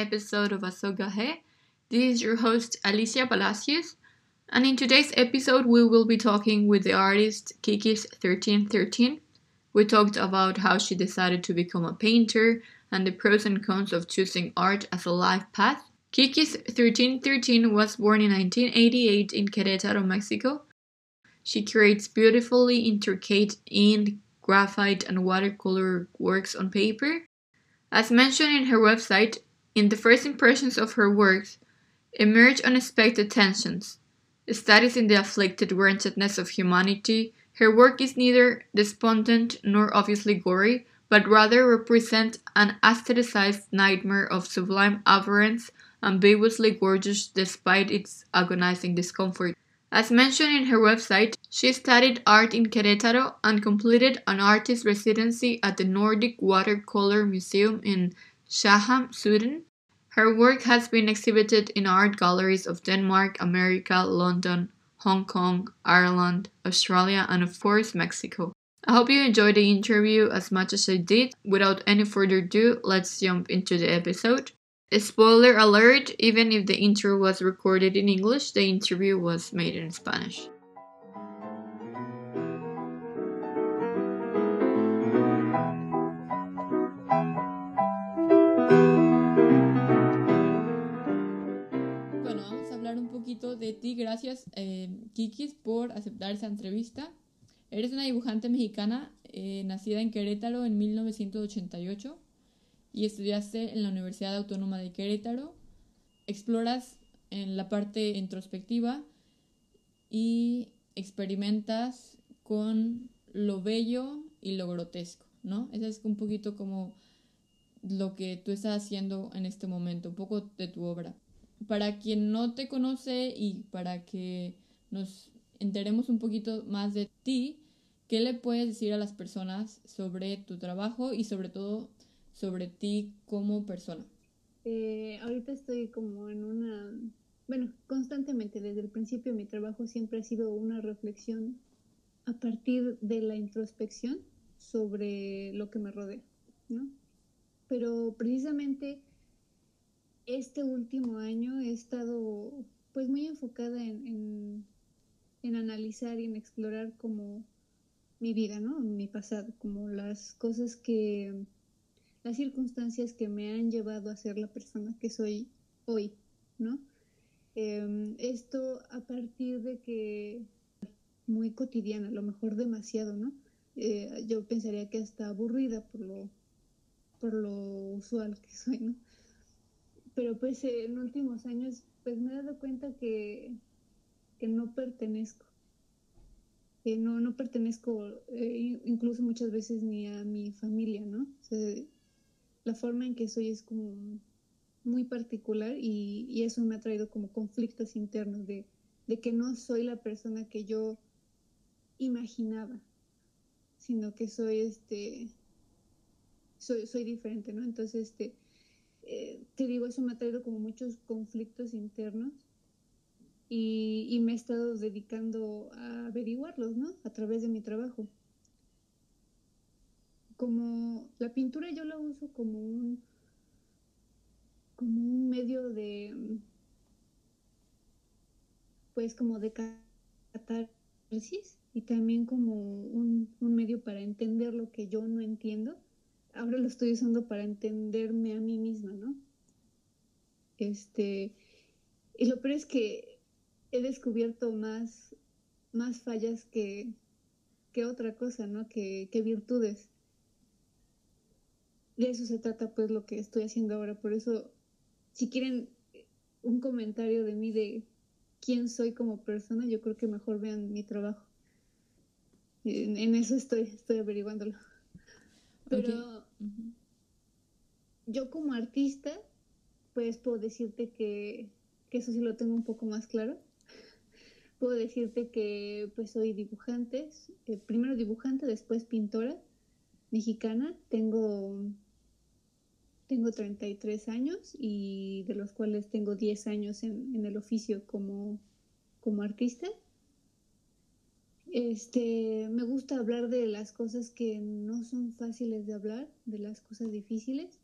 episode of Asogahe. This is your host Alicia Palacios, and in today's episode, we will be talking with the artist Kiki's 1313. We talked about how she decided to become a painter and the pros and cons of choosing art as a life path. Kiki's 1313 was born in 1988 in Querétaro, Mexico. She creates beautifully intricate ink, graphite, and watercolor works on paper. As mentioned in her website, in the first impressions of her works emerge unexpected tensions. Studies in the afflicted wretchedness of humanity, her work is neither despondent nor obviously gory, but rather represents an aestheticized nightmare of sublime avarice, ambiguously gorgeous despite its agonizing discomfort. As mentioned in her website, she studied art in Querétaro and completed an artist residency at the Nordic Watercolor Museum in Shaham, Sweden. Her work has been exhibited in art galleries of Denmark, America, London, Hong Kong, Ireland, Australia, and of course, Mexico. I hope you enjoyed the interview as much as I did. Without any further ado, let's jump into the episode. Spoiler alert, even if the intro was recorded in English, the interview was made in Spanish. Gracias, eh, Kikis, por aceptar esa entrevista. Eres una dibujante mexicana eh, nacida en Querétaro en 1988 y estudiaste en la Universidad Autónoma de Querétaro. Exploras en la parte introspectiva y experimentas con lo bello y lo grotesco, ¿no? Eso es un poquito como lo que tú estás haciendo en este momento, un poco de tu obra. Para quien no te conoce y para que nos enteremos un poquito más de ti, ¿qué le puedes decir a las personas sobre tu trabajo y sobre todo sobre ti como persona? Eh, ahorita estoy como en una, bueno, constantemente desde el principio mi trabajo siempre ha sido una reflexión a partir de la introspección sobre lo que me rodea, ¿no? Pero precisamente este último año he estado pues muy enfocada en, en, analizar y en explorar como mi vida, ¿no? Mi pasado, como las cosas que las circunstancias que me han llevado a ser la persona que soy hoy, ¿no? Em, esto a partir de que muy cotidiana, a lo mejor demasiado, ¿no? Eh, yo pensaría que hasta aburrida por lo, por lo usual que soy, ¿no? Pero pues en últimos años pues me he dado cuenta que, que no pertenezco, que no, no pertenezco eh, incluso muchas veces ni a mi familia, ¿no? O sea, la forma en que soy es como muy particular y, eso me ha traído como conflictos internos de, que no soy la persona que yo imaginaba, sino que soy este, soy, soy diferente, ¿no? Entonces, este, eh, te digo, eso me ha traído como muchos conflictos internos y, me he estado dedicando a averiguarlos, ¿no? A través de mi trabajo como la pintura yo la uso como un como un medio de pues como de catarsis y también como un, medio para entender lo que yo no entiendo. Ahora lo estoy usando para entenderme a mí misma, ¿no? Este, y lo peor es que he descubierto más, más fallas que, que otra cosa, ¿no? Que, que virtudes de eso se trata pues lo que estoy haciendo ahora. Por eso, si quieren un comentario de mí de quién soy como persona, yo creo que mejor vean mi trabajo. En, eso estoy, estoy averiguándolo. Pero yo como artista, pues puedo decirte que, eso sí lo tengo un poco más claro. Puedo decirte que pues soy dibujante, eh, primero dibujante, después pintora mexicana. Tengo tengo 33 años y de los cuales tengo 10 años en, el oficio como, como artista. Este, me gusta hablar de las cosas que no son fáciles de hablar, de las cosas difíciles.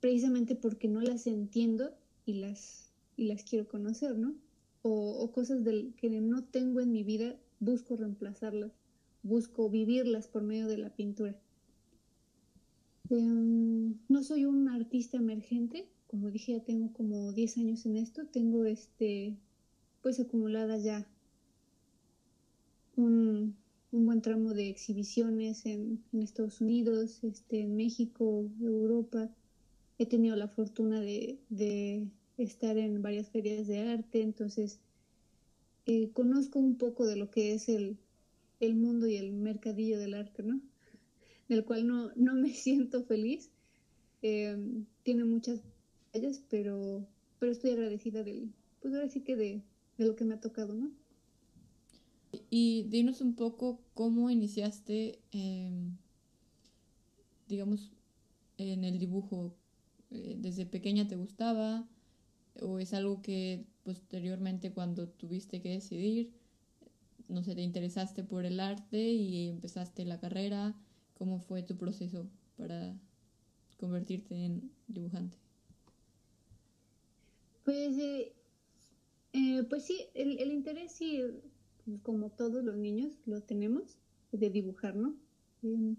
precisamente porque no las entiendo y las, y las quiero conocer, ¿no? O, cosas del, que no tengo en mi vida, busco reemplazarlas, busco vivirlas por medio de la pintura. Em, no soy un artista emergente, como dije, ya tengo como 10 años en esto, tengo este, pues acumulada ya un, un buen tramo de exhibiciones en, en, Estados Unidos, este, en México, Europa. He tenido la fortuna de, estar en varias ferias de arte, entonces eh, conozco un poco de lo que es el, mundo y el mercadillo del arte, ¿no? Del cual no, no me siento feliz. Eh, tiene muchas fallas, pero, pero estoy agradecida del, pues ahora sí que de, de lo que me ha tocado, ¿no? Y dinos un poco cómo iniciaste, em, digamos, en el dibujo. Eh, ¿Desde pequeña te gustaba? ¿O es algo que posteriormente cuando tuviste que decidir, no sé, te interesaste por el arte y empezaste la carrera? ¿Cómo fue tu proceso para convertirte en dibujante? Pues, eh, eh, pues sí, el, el interés sí como todos los niños lo tenemos, de dibujar, ¿no? Em,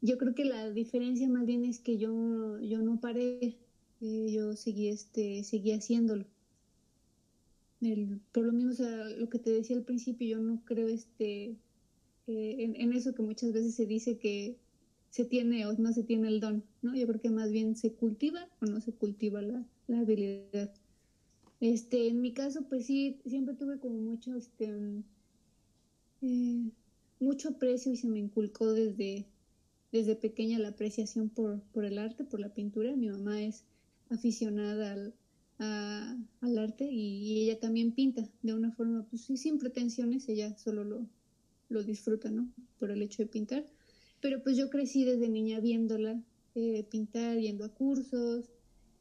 yo creo que la diferencia más bien es que yo, yo no paré, eh, yo seguí, este, seguí haciéndolo. por lo mismo, o sea, lo que te decía al principio, yo no creo este, eh, en, eso que muchas veces se dice que se tiene o no se tiene el don, ¿no? Yo creo que más bien se cultiva o no se cultiva la, la habilidad. Este, en mi caso, pues sí, siempre tuve como mucho, este, eh, mucho aprecio y se me inculcó desde, desde pequeña la apreciación por, por el arte, por la pintura. Mi mamá es aficionada al, al arte y, ella también pinta de una forma, pues sí, sin pretensiones, ella solo lo, lo disfruta, ¿no? Por el hecho de pintar. Pero pues yo crecí desde niña viéndola eh, pintar, yendo a cursos,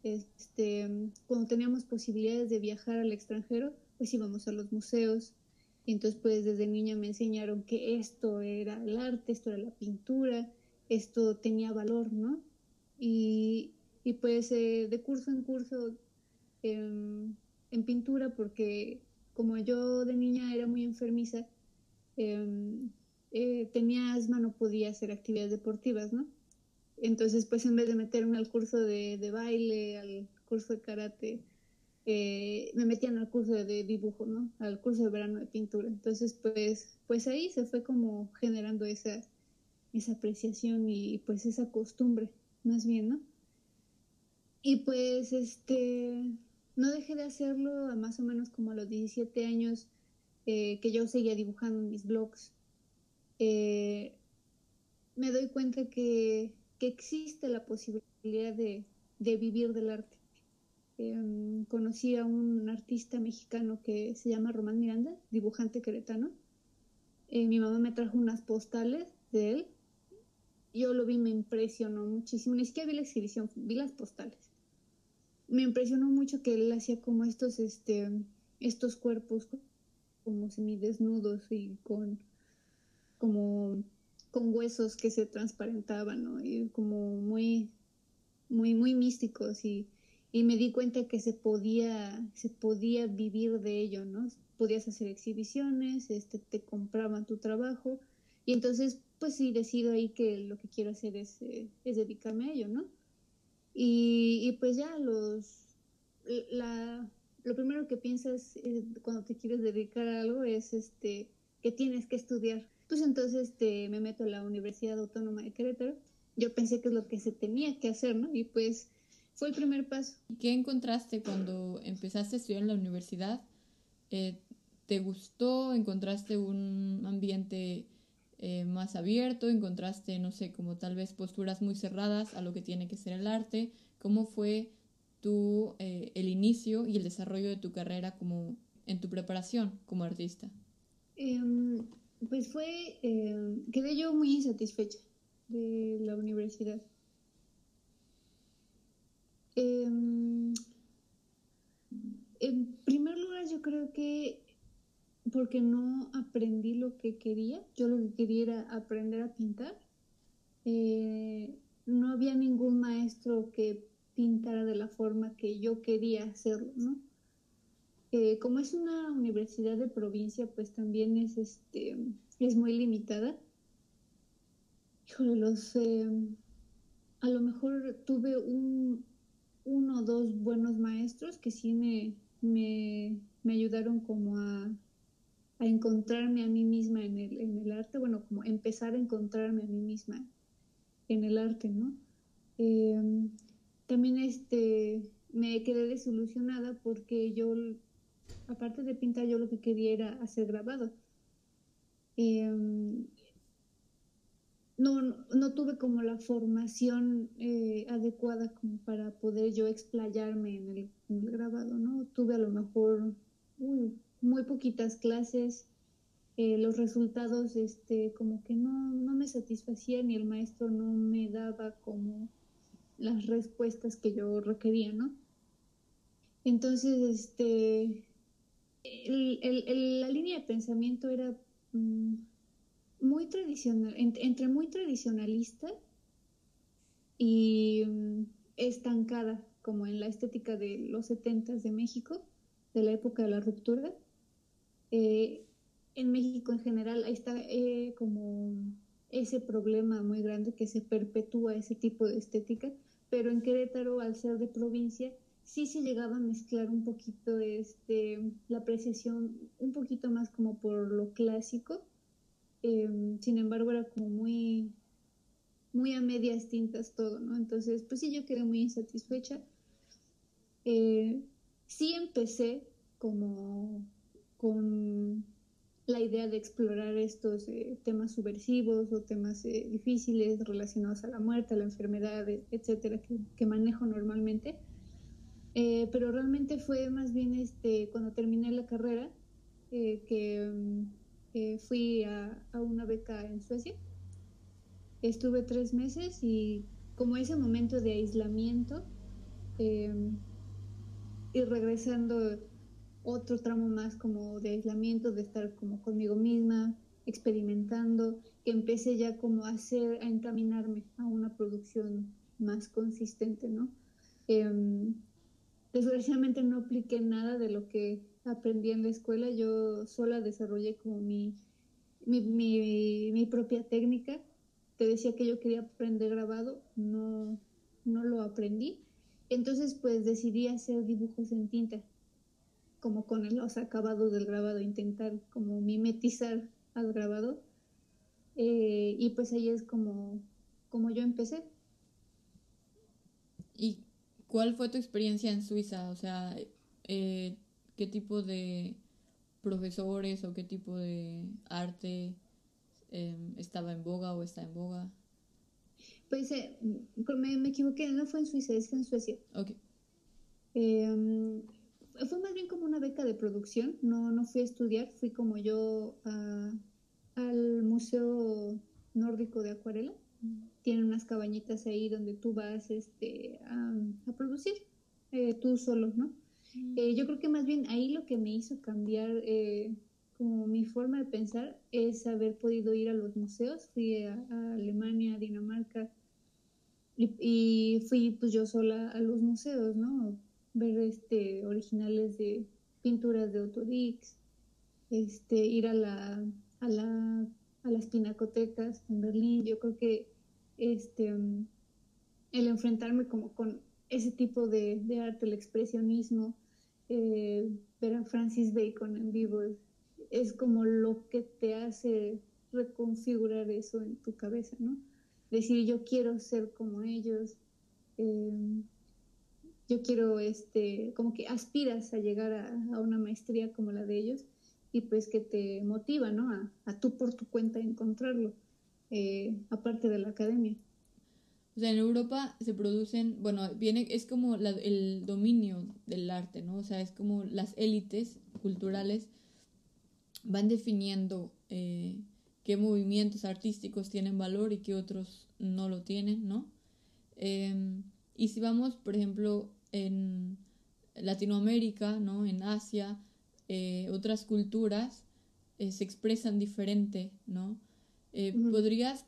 este, cuando teníamos posibilidades de viajar al extranjero, pues íbamos a los museos. Y entonces, pues desde niña me enseñaron que esto era el arte, esto era la pintura, esto tenía valor, ¿no? Y, pues eh, de curso en curso em, en pintura, porque como yo de niña era muy enfermiza, em, eh, tenía asma, no podía hacer actividades deportivas, ¿no? Entonces, pues en vez de meterme al curso de, de baile, al curso de karate, eh, me metían al curso de dibujo, ¿no? Al curso de verano de pintura. Entonces, pues, pues ahí se fue como generando esa, esa apreciación y pues esa costumbre, más bien, ¿no? Y pues, este, no dejé de hacerlo a más o menos como a los 17 años eh, que yo seguía dibujando mis blogs. Eh, me doy cuenta que que existe la posibilidad de, vivir del arte. Em, conocí a un artista mexicano que se llama Román Miranda, dibujante queretano. Eh, mi mamá me trajo unas postales de él. Yo lo vi, me impresionó muchísimo. Ni siquiera vi la exhibición, vi las postales. Me impresionó mucho que él hacía como estos, este, estos cuerpos como semidesnudos y con como con huesos que se transparentaban, ¿no? Y como muy, muy, muy místicos y, y me di cuenta que se podía, se podía vivir de ello, ¿no? Podías hacer exhibiciones, este, te compraban tu trabajo y entonces, pues sí, decido ahí que lo que quiero hacer es, eh, es dedicarme a ello, ¿no? Y, y, pues ya los, la, lo primero que piensas eh, cuando te quieres dedicar a algo es este, que tienes que estudiar pues entonces este, me meto a la Universidad Autónoma de Querétaro. Yo pensé que es lo que se tenía que hacer, ¿no? Y pues fue el primer paso. ¿Qué encontraste cuando empezaste a estudiar en la universidad? Eh, ¿Te gustó? ¿Encontraste un ambiente eh, más abierto? ¿Encontraste, no sé, como tal vez posturas muy cerradas a lo que tiene que ser el arte? ¿Cómo fue tu, eh, el inicio y el desarrollo de tu carrera como en tu preparación como artista? Em, pues fue, eh, quedé yo muy insatisfecha de la universidad. Em, en primer lugar, yo creo que porque no aprendí lo que quería, yo lo que quería era aprender a pintar. Eh, no había ningún maestro que pintara de la forma que yo quería hacerlo, ¿no? Eh, como es una universidad de provincia, pues también es, este, es muy limitada. Híjole, los, eh, a lo mejor tuve un, uno o dos buenos maestros que sí me, me, me ayudaron como a, a, encontrarme a mí misma en el, en el arte, bueno, como empezar a encontrarme a mí misma en el arte, ¿no? Em, también este, me quedé desilusionada porque yo, aparte de pintar, yo lo que quería era hacer grabado. Em, no, no, tuve como la formación eh, adecuada como para poder yo explayarme en el, grabado, ¿no? Tuve a lo mejor muy poquitas clases, eh, los resultados este, como que no, no me satisfacían y el maestro no me daba como las respuestas que yo requería, ¿no? Entonces, este, la línea de pensamiento era... Mm, muy tradicional, entre muy tradicionalista y mm, estancada, como en la estética de los setentas de México, de la época de la ruptura. Eh, en México en general ahí está eh, como ese problema muy grande que se perpetúa ese tipo de estética, pero en Querétaro, al ser de provincia, sí se llegaba a mezclar un poquito este, la apreciación, un poquito más como por lo clásico, Em, sin embargo, era como muy, muy a medias tintas todo, ¿no? Entonces, pues sí, yo quedé muy insatisfecha. Eh, sí empecé como con la idea de explorar estos eh, temas subversivos o temas eh, difíciles relacionados a la muerte, a la enfermedad, etcétera, que, que manejo normalmente. Pero realmente fue más bien este, cuando terminé la carrera que em, fui a, una beca en Suecia. Estuve tres meses y como ese momento de aislamiento em, y regresando otro tramo más como de aislamiento, de estar como conmigo misma, experimentando, que empecé ya como a hacer, a encaminarme a una producción más consistente, ¿no? Desgraciadamente no apliqué nada de lo que aprendí en la escuela, yo sola desarrollé como mi, mi, propia técnica. Te decía que yo quería aprender grabado, no, no lo aprendí. Entonces pues decidí hacer dibujos en tinta, como con los acabados del grabado, intentar como mimetizar al grabado. Eh, y pues ahí es como, como yo empecé. ¿Y cuál fue tu experiencia en Suiza? O sea, eh, qué tipo de profesores o qué tipo de arte em, estaba en boga o está en boga? Pues eh, me, equivoqué, no fue en Suiza, es en Suecia. Ok. Em, fue más bien como una beca de producción, no, no fui a estudiar, fui como yo al Museo Nórdico de Acuarela. Tienen unas cabañitas ahí donde tú vas este, a, producir, eh, tú solo, ¿no? Eh, yo creo que más bien ahí lo que me hizo cambiar eh, como mi forma de pensar es haber podido ir a los museos. Fui a, Alemania, a Dinamarca y, fui pues yo sola a los museos, ¿no? Ver este, originales de pinturas de Otto Dix, este, ir a, la, a, la, a las pinacotecas en Berlín. Yo creo que este, el enfrentarme como con ese tipo de, arte, el expresionismo, eh, ver a Francis Bacon en vivo es, como lo que te hace reconfigurar eso en tu cabeza, ¿no? Decir, yo quiero ser como ellos, eh, yo quiero, este, como que aspiras a llegar a, una maestría como la de ellos y pues que te motiva, ¿no? A, a tú por tu cuenta encontrarlo, eh, aparte de la academia. O sea, en Europa se producen, bueno, viene, es como el dominio del arte, ¿no? O sea, es como las élites culturales van definiendo eh, qué movimientos artísticos tienen valor y qué otros no lo tienen, ¿no? Em, y si vamos, por ejemplo, en Latinoamérica, ¿no? En Asia, eh, otras culturas se expresan diferente, ¿no? ¿Podrías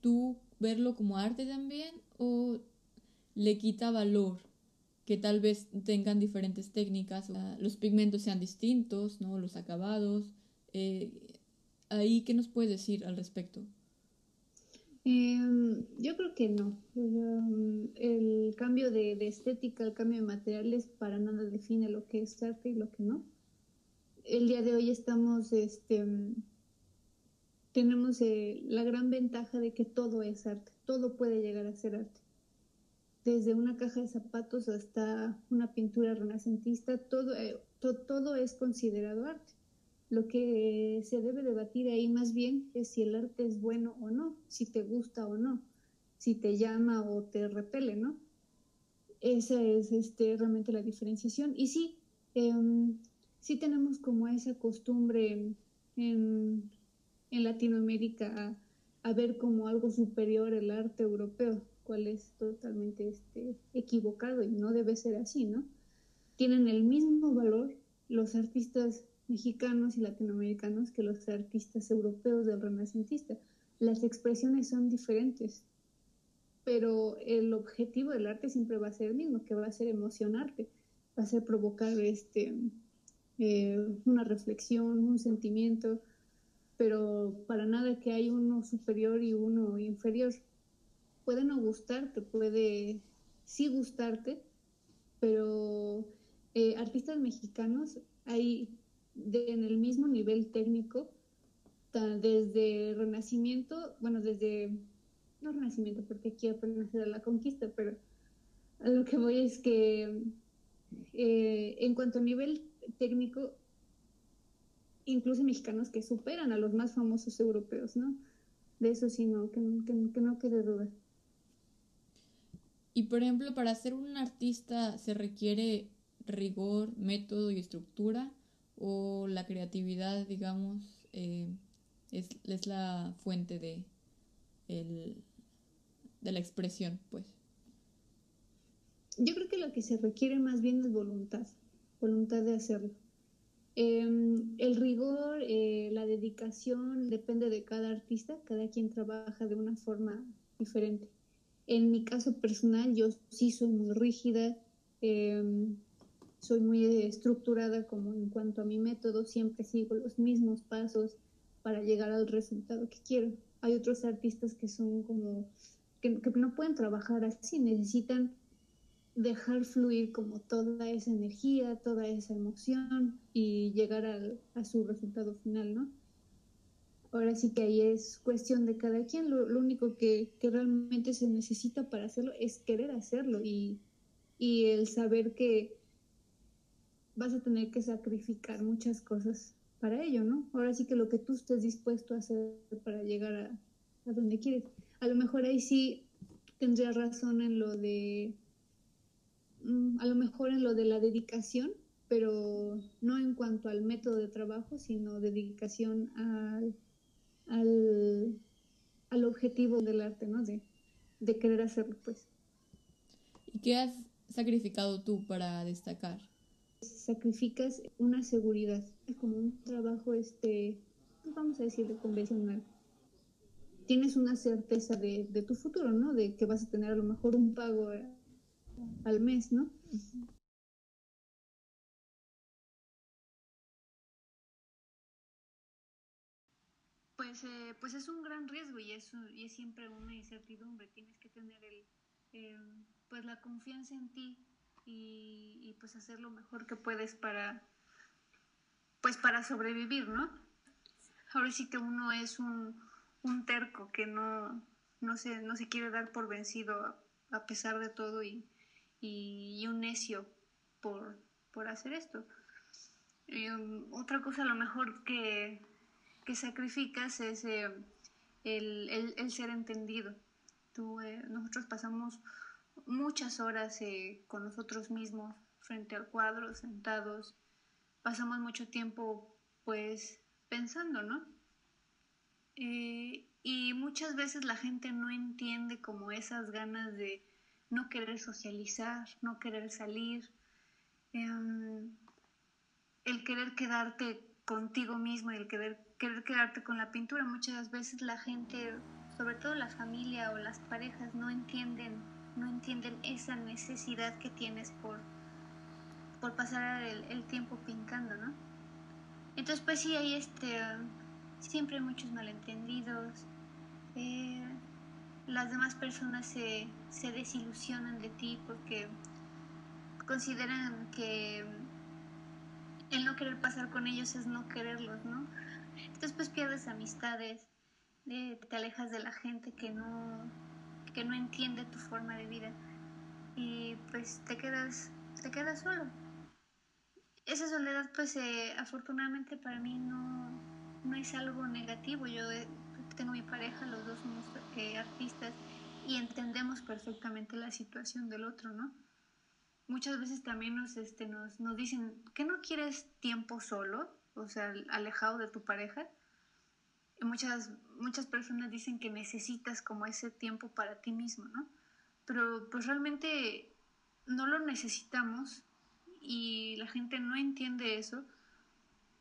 tú verlo como arte también o le quita valor que tal vez tengan diferentes técnicas, los pigmentos sean distintos, ¿no? los acabados. Eh, ahí, ¿qué nos puedes decir al respecto? Em, yo creo que no. el cambio de, estética, el cambio de materiales para nada define lo que es arte y lo que no. El día de hoy estamos, este, tenemos eh, la gran ventaja de que todo es arte, todo puede llegar a ser arte. Desde una caja de zapatos hasta una pintura renacentista, todo, eh, todo es considerado arte. Lo que se debe debatir ahí más bien es si el arte es bueno o no, si te gusta o no, si te llama o te repele, ¿no? Esa es este, realmente la diferenciación. Y sí, em, sí tenemos como esa costumbre en, Latinoamérica a, ver como algo superior el arte europeo, cual es totalmente este, equivocado y no debe ser así, ¿no? Tienen el mismo valor los artistas mexicanos y latinoamericanos que los artistas europeos del renacentista. Las expresiones son diferentes, pero el objetivo del arte siempre va a ser el mismo, que va a ser emocionarte, va a ser provocar este, eh, una reflexión, un sentimiento, pero para nada que hay uno superior y uno inferior. Puede no gustarte, puede sí gustarte, pero eh, artistas mexicanos hay en el mismo nivel técnico, desde Renacimiento, bueno, desde, no Renacimiento, porque aquí apenas era la conquista, pero a lo que voy es que eh, en cuanto a nivel técnico, incluso mexicanos que superan a los más famosos europeos, ¿no? De eso sí, no, que, que no quede duda. Y por ejemplo, para ser un artista se requiere rigor, método y estructura o la creatividad, digamos, eh, es, es, la fuente de, el, de la expresión, pues. Yo creo que lo que se requiere más bien es voluntad, voluntad de hacerlo. Em, el rigor, eh, la dedicación depende de cada artista, cada quien trabaja de una forma diferente. En mi caso personal, yo sí soy muy rígida, em, soy muy estructurada como en cuanto a mi método, siempre sigo los mismos pasos para llegar al resultado que quiero. Hay otros artistas que son como, que, no pueden trabajar así, necesitan dejar fluir como toda esa energía, toda esa emoción y llegar a su resultado final, ¿no? Ahora sí que ahí es cuestión de cada quien, lo, único que, que, realmente se necesita para hacerlo es querer hacerlo y, y el saber que, vas a tener que sacrificar muchas cosas para ello, ¿no? Ahora sí que lo que tú estés dispuesto a hacer para llegar a, donde quieres. A lo mejor ahí sí tendría razón en lo de, a lo mejor en lo de la dedicación, pero no en cuanto al método de trabajo, sino dedicación al, al, al objetivo del arte, ¿no? De, de querer hacerlo, pues. ¿Y qué has sacrificado tú para destacar? sacrificas una seguridad, es como un trabajo, este, pues vamos a decirlo convencional. Tienes una certeza de, tu futuro, ¿no? De que vas a tener a lo mejor un pago al mes, ¿no? Pues, eh, pues es un gran riesgo y es, y es siempre una incertidumbre. Tienes que tener el, eh, pues la confianza en ti y, pues hacer lo mejor que puedes para, pues para sobrevivir, ¿no? Ahora sí que uno es un, terco que no, no, se, no se quiere dar por vencido a, pesar de todo y, un necio por, hacer esto. Um, otra cosa a lo mejor que, sacrificas es eh, el, ser entendido. Tú, eh, nosotros pasamos muchas horas eh, con nosotros mismos frente al cuadro, sentados. Pasamos mucho tiempo pues pensando, ¿no? Y muchas veces la gente no entiende como esas ganas de no querer socializar, no querer salir, em, el querer quedarte contigo mismo y el querer, querer quedarte con la pintura. Muchas veces la gente, sobre todo la familia o las parejas, no entienden no entienden esa necesidad que tienes por, por pasar el, tiempo pintando, ¿no? Entonces, pues sí, hay este, siempre hay muchos malentendidos. Eh, las demás personas se, se desilusionan de ti porque consideran que el no querer pasar con ellos es no quererlos, ¿no? Entonces pues pierdes amistades, te alejas de la gente que no, que no entiende tu forma de vida y pues te quedas, te quedas solo. Esa soledad pues eh, afortunadamente para mí no, no es algo negativo. Yo eh, tengo mi pareja, los dos somos eh, artistas y entendemos perfectamente la situación del otro, ¿no? Muchas veces también nos, este, nos, nos dicen que no quieres tiempo solo, o sea, alejado de tu pareja. Muchas, muchas personas dicen que necesitas como ese tiempo para ti mismo, ¿no? Pero pues realmente no lo necesitamos y la gente no entiende eso,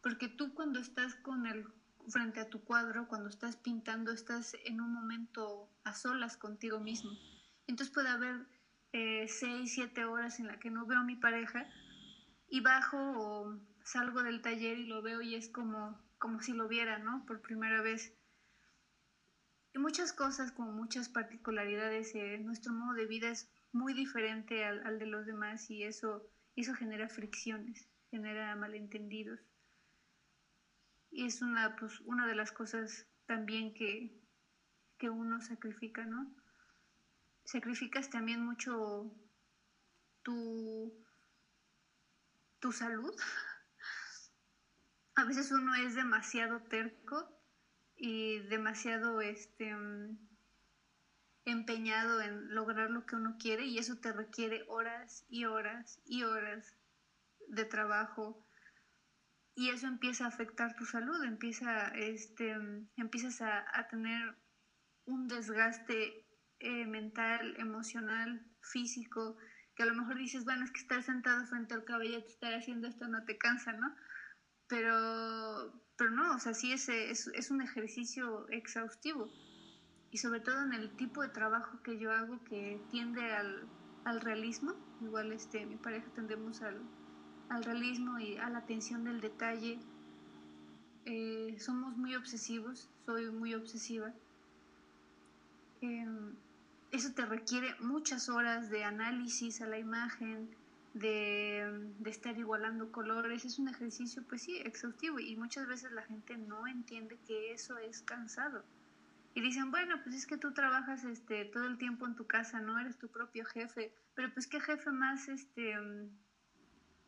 porque tú cuando estás con el frente a tu cuadro, cuando estás pintando, estás en un momento a solas contigo mismo. Entonces puede haber eh, seis, siete horas en la que no veo a mi pareja y bajo o salgo del taller y lo veo y es como, como si lo viera, ¿no? Por primera vez. Y muchas cosas, como muchas particularidades, eh, nuestro modo de vida es muy diferente al, al de los demás y eso, eso genera fricciones, genera malentendidos. Es una, pues, una de las cosas también que, que uno sacrifica, ¿no? Sacrificas también mucho tu, tu salud. A veces uno es demasiado terco y demasiado este, empeñado en lograr lo que uno quiere y eso te requiere horas y horas y horas de trabajo, y eso empieza a afectar tu salud, empieza, este, empiezas a, tener un desgaste eh, mental, emocional, físico, que a lo mejor dices, bueno, es que estar sentado frente al caballete, estar haciendo esto no te cansa, ¿no? Pero, pero no, o sea, sí es, es, es un ejercicio exhaustivo. Y sobre todo en el tipo de trabajo que yo hago que tiende al, al realismo, igual este, mi pareja tendemos al, al realismo y a la atención del detalle. Eh, somos muy obsesivos, soy muy obsesiva. Em, eso te requiere muchas horas de análisis a la imagen, de, de, estar igualando colores. Es un ejercicio, pues sí, exhaustivo y muchas veces la gente no entiende que eso es cansado. Y dicen, bueno, pues es que tú trabajas este, todo el tiempo en tu casa, no eres tu propio jefe, pero pues qué jefe más este,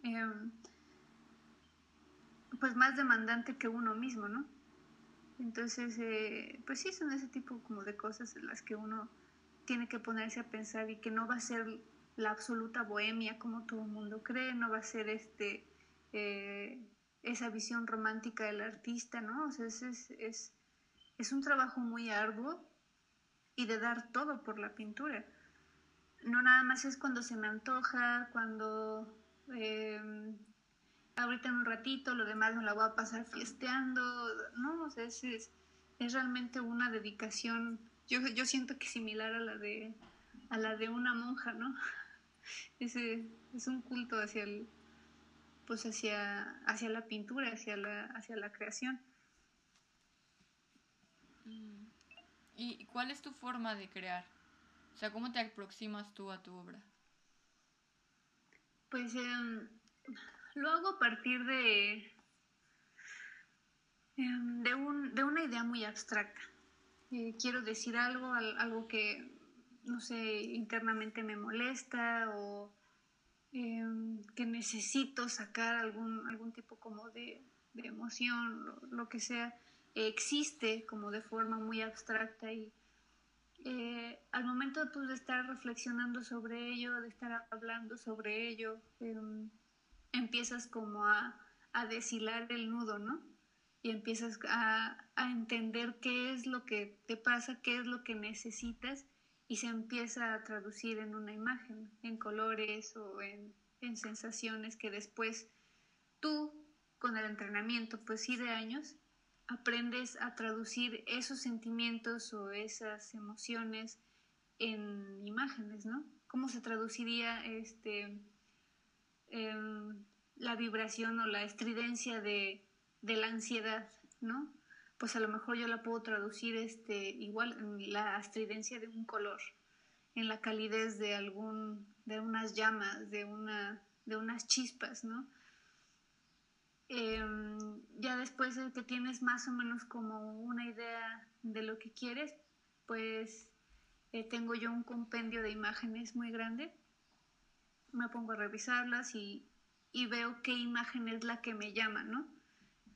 Em, pues más demandante que uno mismo, ¿no? Entonces, eh, pues sí, son ese tipo como de cosas en las que uno tiene que ponerse a pensar y que no va a ser la absoluta bohemia como todo el mundo cree, no va a ser este, eh, esa visión romántica del artista, ¿no? O sea, es, es, es un trabajo muy arduo y de dar todo por la pintura. No nada más es cuando se me antoja, cuando eh, ahorita en un ratito, lo demás me la voy a pasar fiesteando, ¿no? O sea, es, es, realmente una dedicación, yo, yo siento que similar a la de, a la de una monja, ¿no? Es, es un culto hacia el, pues hacia, hacia la pintura, hacia la, hacia la creación. Mm. ¿Y cuál es tu forma de crear? O sea, ¿cómo te aproximas tú a tu obra? Pues em, lo hago a partir de, em, de, un, de, una idea muy abstracta. Eh, quiero decir algo, algo que, no sé, internamente me molesta o em, que necesito sacar algún, algún tipo como de, de emoción, lo, lo, que sea, existe como de forma muy abstracta y eh, al momento pues, de estar reflexionando sobre ello, de estar hablando sobre ello, em, empiezas como a, deshilar el nudo, ¿no? Y empiezas a, a, entender qué es lo que te pasa, qué es lo que necesitas y se empieza a traducir en una imagen, en colores o en, en sensaciones que después tú, con el entrenamiento, pues sí de años, aprendes a traducir esos sentimientos o esas emociones en imágenes, ¿no? cómo se traduciría este, em, la vibración o la estridencia de, de, la ansiedad, ¿no? Pues a lo mejor yo la puedo traducir este, igual en la estridencia de un color, en la calidez de algún, de unas llamas, de, una, de unas chispas, ¿no? Em, ya después de que tienes más o menos como una idea de lo que quieres, pues eh, tengo yo un compendio de imágenes muy grande. Me pongo a revisarlas y, y, veo qué imagen es la que me llama, ¿no?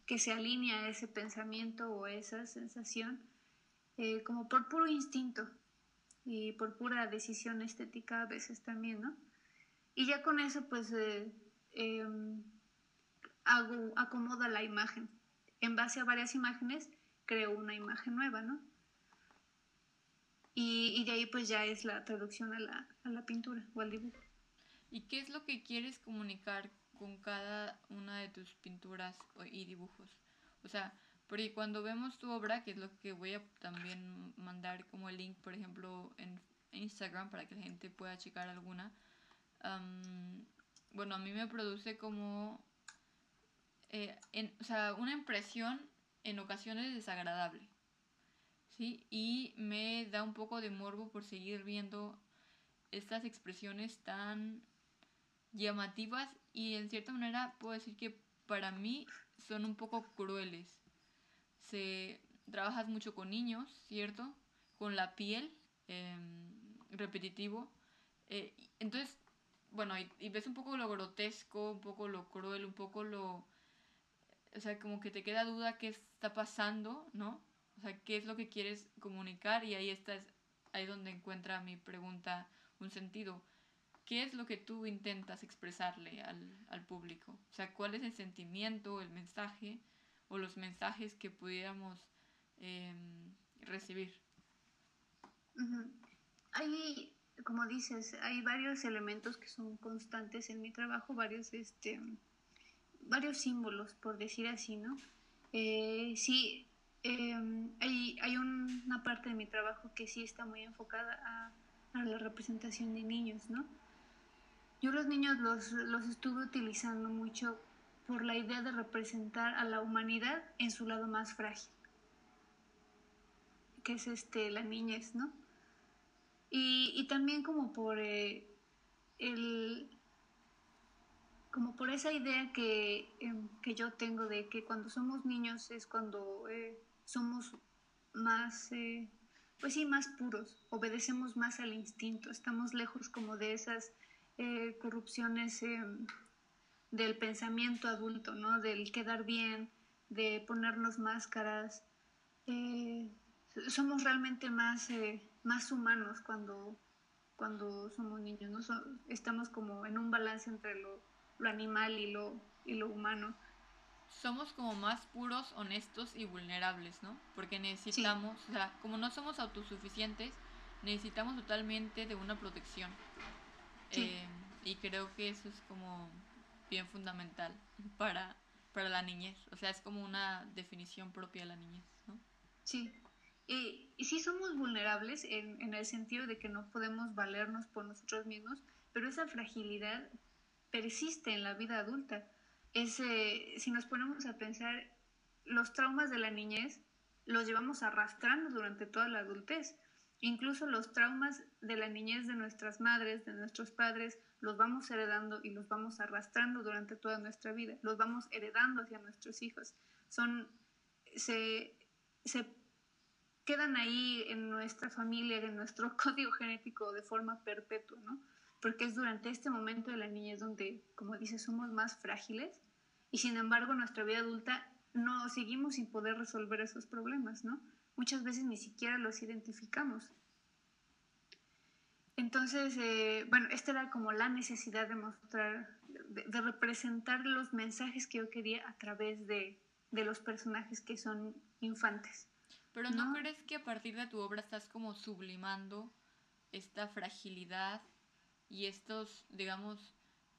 Que se alinea a ese pensamiento o esa sensación, eh, como por puro instinto y por pura decisión estética a veces también, ¿no? Y ya con eso, pues, eh, em, hago, acomoda la imagen. En base a varias imágenes, creo una imagen nueva, ¿no? Y, de ahí pues ya es la traducción a la, a la pintura o al dibujo. ¿Y qué es lo que quieres comunicar con cada una de tus pinturas y dibujos? O sea, porque cuando vemos tu obra, que es lo que voy a también mandar como el link, por ejemplo, en Instagram para que la gente pueda checar alguna, bueno, a mí me produce como, eh, o sea, una impresión en ocasiones desagradable. ¿sí? Y me da un poco de morbo por seguir viendo estas expresiones tan llamativas y en cierta manera puedo decir que para mí son un poco crueles. Se trabajas mucho con niños, ¿cierto? Con la piel, em, repetitivo. Eh, entonces, bueno, y, y, ves un poco lo grotesco, un poco lo cruel, un poco lo... O sea, como que te queda duda qué está pasando, ¿no? O sea, ¿qué es lo que quieres comunicar? Y ahí está, ahí donde encuentra mi pregunta un sentido. ¿Qué es lo que tú intentas expresarle al, al público? O sea, ¿cuál es el sentimiento, el mensaje o los mensajes que pudiéramos em, recibir? Hay, como dices, hay varios elementos que son constantes en mi trabajo, varios, este, varios símbolos, por decir así, ¿no? Eh, sí, Em, hay, hay una parte de mi trabajo que sí está muy enfocada a, la representación de niños, ¿no? Yo los niños los, los estuve utilizando mucho por la idea de representar a la humanidad en su lado más frágil, que es este, la niñez, ¿no? Y, y también como por eh, el como por esa idea que, em, que, yo tengo de que cuando somos niños es cuando eh, somos más, eh, pues sí, más puros, obedecemos más al instinto, estamos lejos como de esas eh, corrupciones eh, del pensamiento adulto, ¿no? Del quedar bien, de ponernos máscaras. somos realmente más, más humanos cuando, cuando somos niños, ¿no? estamos como en un balance entre lo, lo animal y lo, y lo humano somos como más puros, honestos y vulnerables, ¿no? Porque necesitamos, o sea, como no somos autosuficientes, necesitamos totalmente de una protección. Eh, y creo que eso es como bien fundamental para, para la niñez. O sea, es como una definición propia de la niñez, ¿no? Sí. Y, y sí somos vulnerables en, en el sentido de que no podemos valernos por nosotros mismos, pero esa fragilidad persiste en la vida adulta ese, si nos ponemos a pensar, los traumas de la niñez los llevamos arrastrando durante toda la adultez. Incluso los traumas de la niñez de nuestras madres, de nuestros padres, los vamos heredando y los vamos arrastrando durante toda nuestra vida, los vamos heredando hacia nuestros hijos. Son, se, se quedan ahí en nuestra familia, en nuestro código genético de forma perpetua, ¿no? Porque es durante este momento de la niñez donde, como dices, somos más frágiles y sin embargo nuestra vida adulta no seguimos sin poder resolver esos problemas, ¿no? Muchas veces ni siquiera los identificamos. Entonces, eh, bueno, esta era como la necesidad de mostrar, de, representar los mensajes que yo quería a través de, de los personajes que son infantes. Pero ¿no? ¿no crees que a partir de tu obra estás como sublimando esta fragilidad y estos, digamos,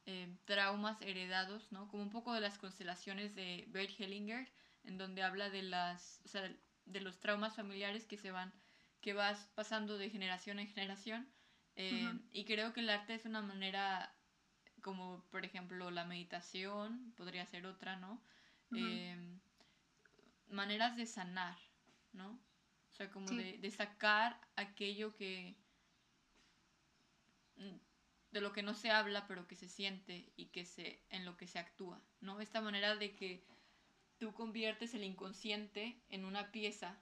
eh, traumas heredados, ¿no? Como un poco de las constelaciones de Bert Hellinger, en donde habla de las, o sea, de los traumas familiares que se van, que vas pasando de generación en generación. Eh, y creo que el arte es una manera, como por ejemplo la meditación, podría ser otra, ¿no? Eh, maneras de sanar, ¿no? O sea, como de, de, sacar aquello que de lo que no se habla pero que se siente y que se en lo que se actúa, ¿no? Esta manera de que tú conviertes el inconsciente en una pieza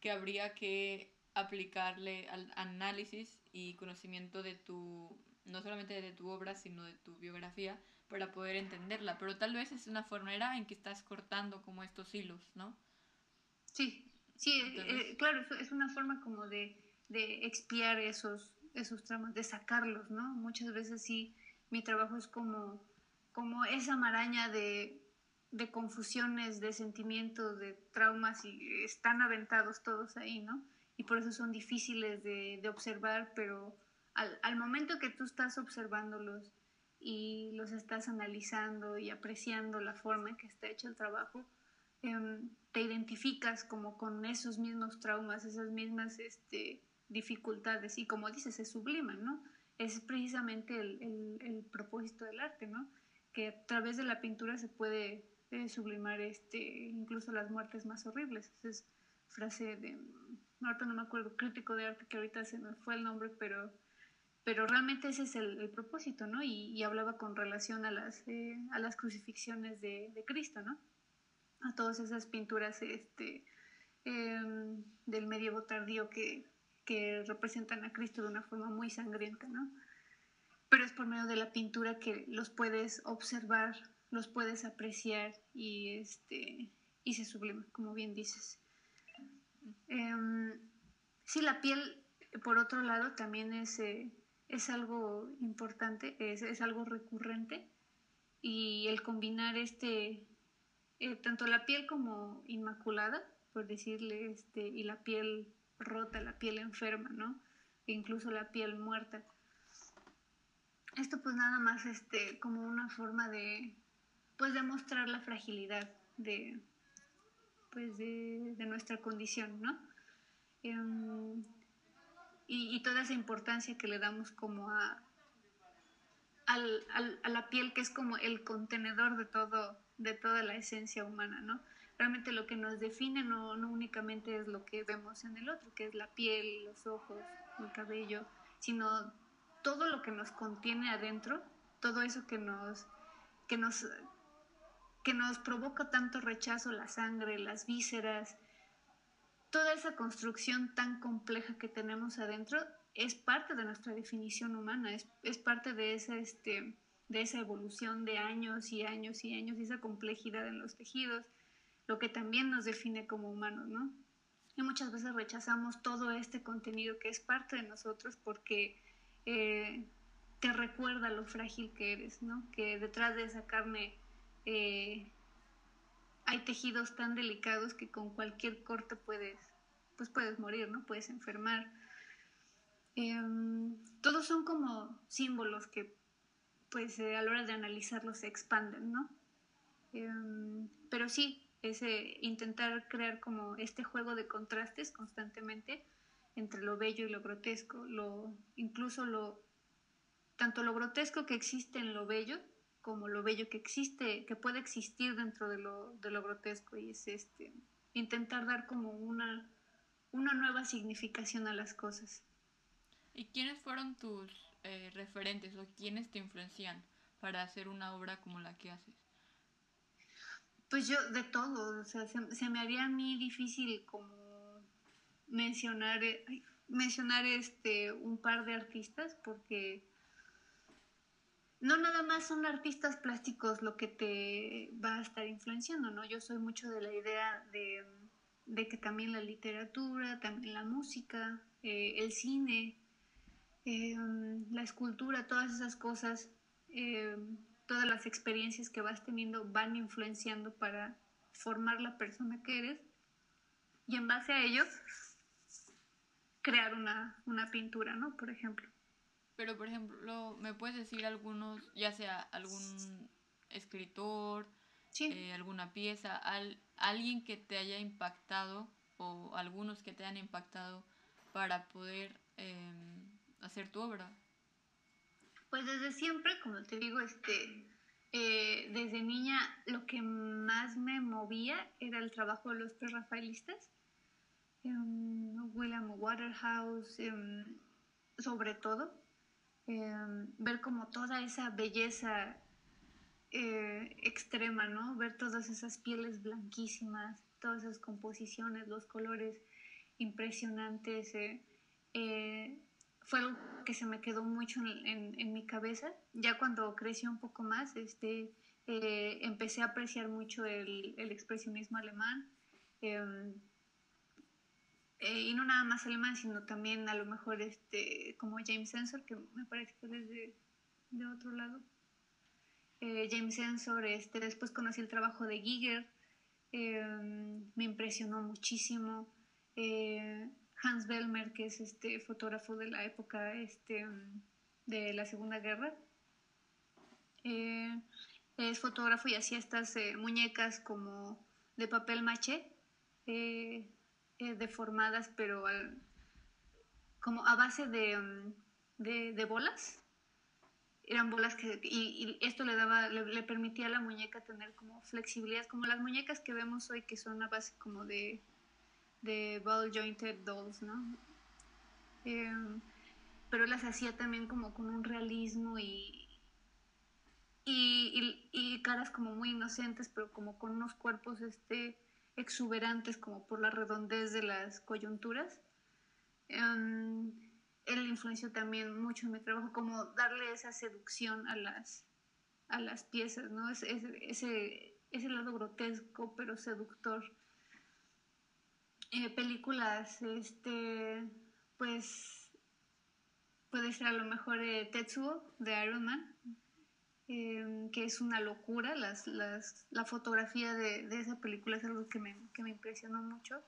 que habría que aplicarle al análisis y conocimiento de tu, no solamente de tu obra, sino de tu biografía, para poder entenderla. Pero tal vez es una forma en que estás cortando como estos hilos, ¿no? Sí, sí, eh, claro, es una forma como de, de expiar esos, esos traumas, de sacarlos, ¿no? Muchas veces sí, mi trabajo es como, como esa maraña de, de confusiones, de sentimientos, de traumas y están aventados todos ahí, ¿no? y por eso son difíciles de, de observar, pero al, al, momento que tú estás observándolos y los estás analizando y apreciando la forma en que está hecho el trabajo, eh, te identificas como con esos mismos traumas, esas mismas este, dificultades y como dices, se subliman, ¿no? Es precisamente el, el, propósito del arte, ¿no? Que a través de la pintura se puede eh, sublimar este, incluso las muertes más horribles. Esa es frase de ahorita no me acuerdo, crítico de arte, que ahorita se me fue el nombre, pero, pero realmente ese es el, propósito, ¿no? Y, hablaba con relación a las, eh, a las crucifixiones de, de, Cristo, ¿no? A todas esas pinturas este, em, del medievo tardío que, que representan a Cristo de una forma muy sangrienta, ¿no? Pero es por medio de la pintura que los puedes observar, los puedes apreciar y, este, y se sublima, como bien dices. Eh, sí, la piel, por otro lado, también es, eh, es algo importante, es, es, algo recurrente y el combinar este, eh, tanto la piel como inmaculada, por decirle, este, y la piel rota, la piel enferma, ¿no? E incluso la piel muerta. Esto pues nada más este, como una forma de, pues demostrar la fragilidad de, pues de, nuestra condición, ¿no? Em, y, toda esa importancia que le damos como a, a la piel que es como el contenedor de todo, de toda la esencia humana, ¿no? Realmente lo que nos define no, no únicamente es lo que vemos en el otro, que es la piel, los ojos, el cabello, sino todo lo que nos contiene adentro, todo eso que nos, que nos, que nos provoca tanto rechazo, la sangre, las vísceras, toda esa construcción tan compleja que tenemos adentro es parte de nuestra definición humana, es, es parte de esa, este, de esa evolución de años y años y años, y esa complejidad en los tejidos, lo que también nos define como humanos, ¿no? Y muchas veces rechazamos todo este contenido que es parte de nosotros porque eh, te recuerda lo frágil que eres, ¿no? Que detrás de esa carne eh, hay tejidos tan delicados que con cualquier corte puedes, pues puedes morir, ¿no? Puedes enfermar. Em, todos son como símbolos que, pues, eh, a la hora de analizarlos se expanden, ¿no? Em, pero sí, es intentar crear como este juego de contrastes constantemente entre lo bello y lo grotesco, lo, incluso lo, tanto lo grotesco que existe en lo bello como lo bello que existe, que puede existir dentro de lo, de lo grotesco y es este, intentar dar como una, una nueva significación a las cosas. ¿Y quiénes fueron tus eh, referentes o quiénes te influencian para hacer una obra como la que haces? Pues yo de todo, o sea, se, me haría a mí difícil como mencionar, mencionar este, un par de artistas porque no nada más son artistas plásticos lo que te va a estar influenciando, ¿no? Yo soy mucho de la idea de, que también la literatura, también la música, eh, el cine, eh, la escultura, todas esas cosas, eh, todas las experiencias que vas teniendo van influenciando para formar la persona que eres y en base a ello crear una, una pintura, ¿no? Por ejemplo. Pero, por ejemplo, ¿me puedes decir algunos, ya sea algún escritor, eh, alguna pieza, al, alguien que te haya impactado o algunos que te hayan impactado para poder, em, hacer tu obra? Desde siempre, como te digo, este, eh, desde niña lo que más me movía era el trabajo de los prerrafaelistas. Um, William Waterhouse, em, sobre todo. Em, ver como toda esa belleza eh, extrema, ¿no? Ver todas esas pieles blanquísimas, todas esas composiciones, los colores impresionantes. Eh, fue algo que se me quedó mucho en, mi cabeza. Ya cuando crecí un poco más, este, eh, empecé a apreciar mucho el, expresionismo alemán. Em, eh, y no nada más alemán, sino también a lo mejor este, como James Ensor, que me parece que es de, otro lado. Eh, James Ensor, este, después conocí el trabajo de Giger, em, me impresionó muchísimo. Hans Bellmer, que es este fotógrafo de la época este, de la Segunda Guerra. Eh, es fotógrafo y hacía estas eh, muñecas como de papel maché, eh, deformadas, pero como a base de, de, bolas. Eran bolas que, y, esto le daba, le, le, permitía a la muñeca tener como flexibilidad, como las muñecas que vemos hoy que son a base como de, de ball jointed dolls, ¿no? Em, pero las hacía también como con un realismo y, y, caras como muy inocentes, pero como con unos cuerpos este, exuberantes como por la redondez de las coyunturas. Em, él influenció también mucho en mi trabajo, como darle esa seducción a las, a las piezas, ¿no? Ese, ese, ese lado grotesco pero seductor eh, películas, este, pues puede ser a lo mejor eh, Tetsuo de Iron Man, em, que es una locura. Las, las, la fotografía de, de, esa película es algo que me, que me impresionó mucho.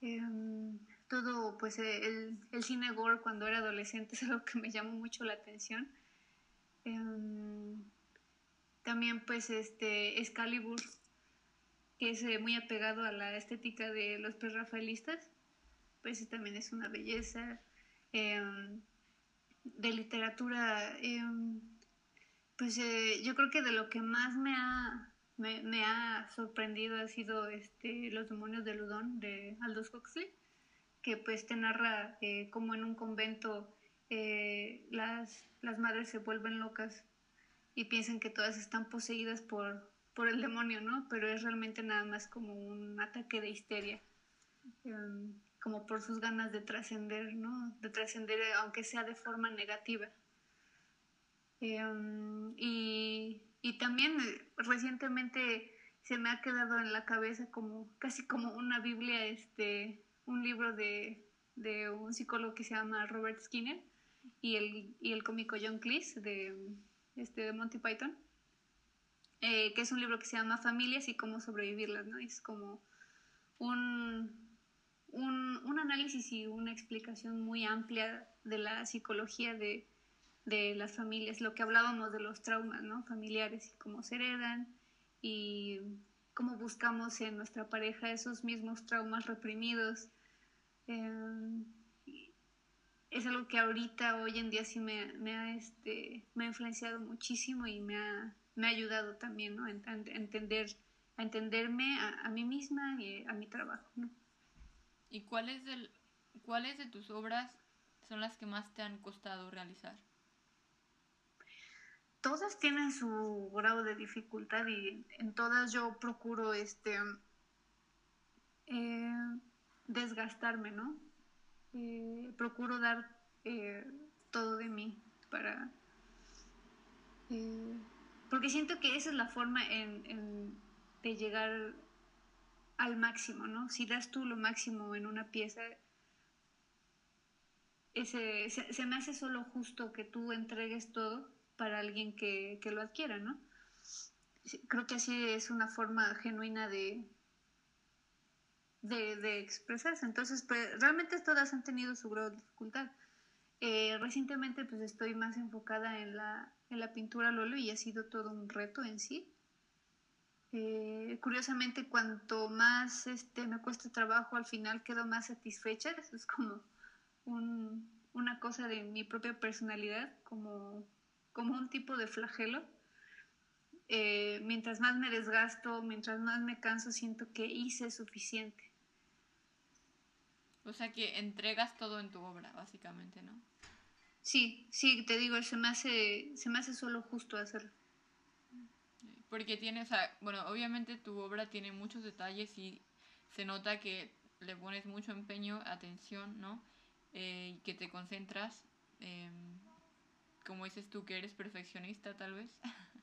Em, todo, pues el, el, cine gore cuando era adolescente es algo que me llamó mucho la atención. Em, también pues este Excalibur que es eh, muy apegado a la estética de los prerrafaelistas, pues también es una belleza. Em, de literatura, em, pues eh, yo creo que de lo que más me ha, me, ha sorprendido ha sido este, Los demonios de Ludón de Aldous Huxley, que pues te narra eh, como en un convento las, las madres se vuelven locas y piensan que todas están poseídas por, por el demonio, ¿no? Pero es realmente nada más como un ataque de histeria, em, como por sus ganas de trascender, ¿no? De trascender aunque sea de forma negativa. Em, y, y, también eh, recientemente se me ha quedado en la cabeza como casi como una Biblia, este, un libro de, de un psicólogo que se llama Robert Skinner y el, y el cómico John Cleese de, este, de Monty Python eh, que es un libro que se llama Familias y cómo sobrevivirlas, ¿no? Es como un, un, un, análisis y una explicación muy amplia de la psicología de, de, las familias, lo que hablábamos de los traumas, ¿no? Familiares y cómo se heredan y cómo buscamos en nuestra pareja esos mismos traumas reprimidos. Eh, es algo que ahorita, hoy en día, sí me, me, ha, este, me ha influenciado muchísimo y me ha me ha ayudado también ¿no? a, entender, a entenderme a, mí misma y a mi trabajo. ¿no? ¿Y cuáles, del, cuáles de tus obras son las que más te han costado realizar? Todas tienen su grado de dificultad y en todas yo procuro este eh, desgastarme, ¿no? Eh, procuro dar eh, todo de mí para porque siento que esa es la forma de llegar al máximo, ¿no? Si das tú lo máximo en una pieza, ese, se, me hace solo justo que tú entregues todo para alguien que, lo adquiera, ¿no? Creo que así es una forma genuina de, de, expresarse. Entonces, pues, realmente todas han tenido su grado dificultad. Eh, recientemente pues estoy más enfocada en la, en la pintura al óleo y ha sido todo un reto en sí. Eh, curiosamente, cuanto más este, me cuesta trabajo, al final quedo más satisfecha. Eso es como un, una cosa de mi propia personalidad, como, como un tipo de flagelo. Eh, mientras más me desgasto, mientras más me canso, siento que hice suficiente. O sea que entregas todo en tu obra, básicamente, ¿no? Sí, sí, te digo, se me hace, se me hace solo justo hacerlo. Porque tiene, o sea, bueno, obviamente tu obra tiene muchos detalles y se nota que le pones mucho empeño, atención, ¿no? Eh, y que te concentras, em, como dices tú, que eres perfeccionista tal vez,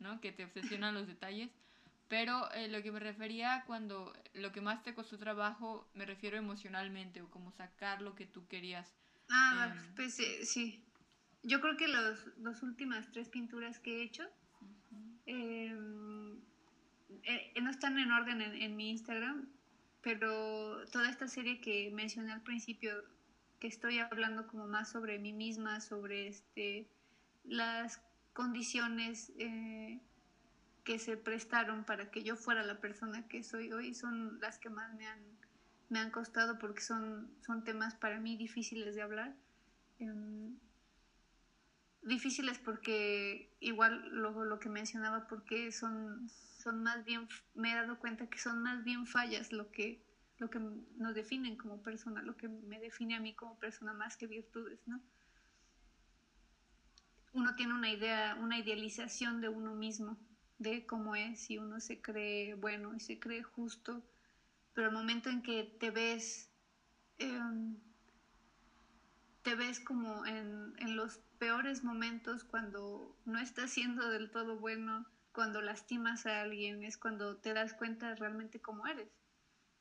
¿no? Que te obsesionan los detalles. Pero eh, lo que me refería cuando lo que más te costó trabajo, me refiero emocionalmente, o como sacar lo que tú querías. Ah, em, pues eh, sí. Yo creo que las dos últimas tres pinturas que he hecho em, no están en orden en, en mi Instagram, pero toda esta serie que mencioné al principio, que estoy hablando como más sobre mí misma, sobre este, las condiciones eh, que se prestaron para que yo fuera la persona que soy hoy, son las que más me han, me han costado porque son, son temas para mí difíciles de hablar. Em, difíciles porque igual luego lo que mencionaba porque son son más bien me he dado cuenta que son más bien fallas lo que lo que nos definen como persona lo que me define a mí como persona más que virtudes no uno tiene una idea una idealización de uno mismo de cómo es y uno se cree bueno y se cree justo pero el momento en que te ves em, te ves como en, en, los peores momentos cuando no estás siendo del todo bueno, cuando lastimas a alguien, es cuando te das cuenta realmente cómo eres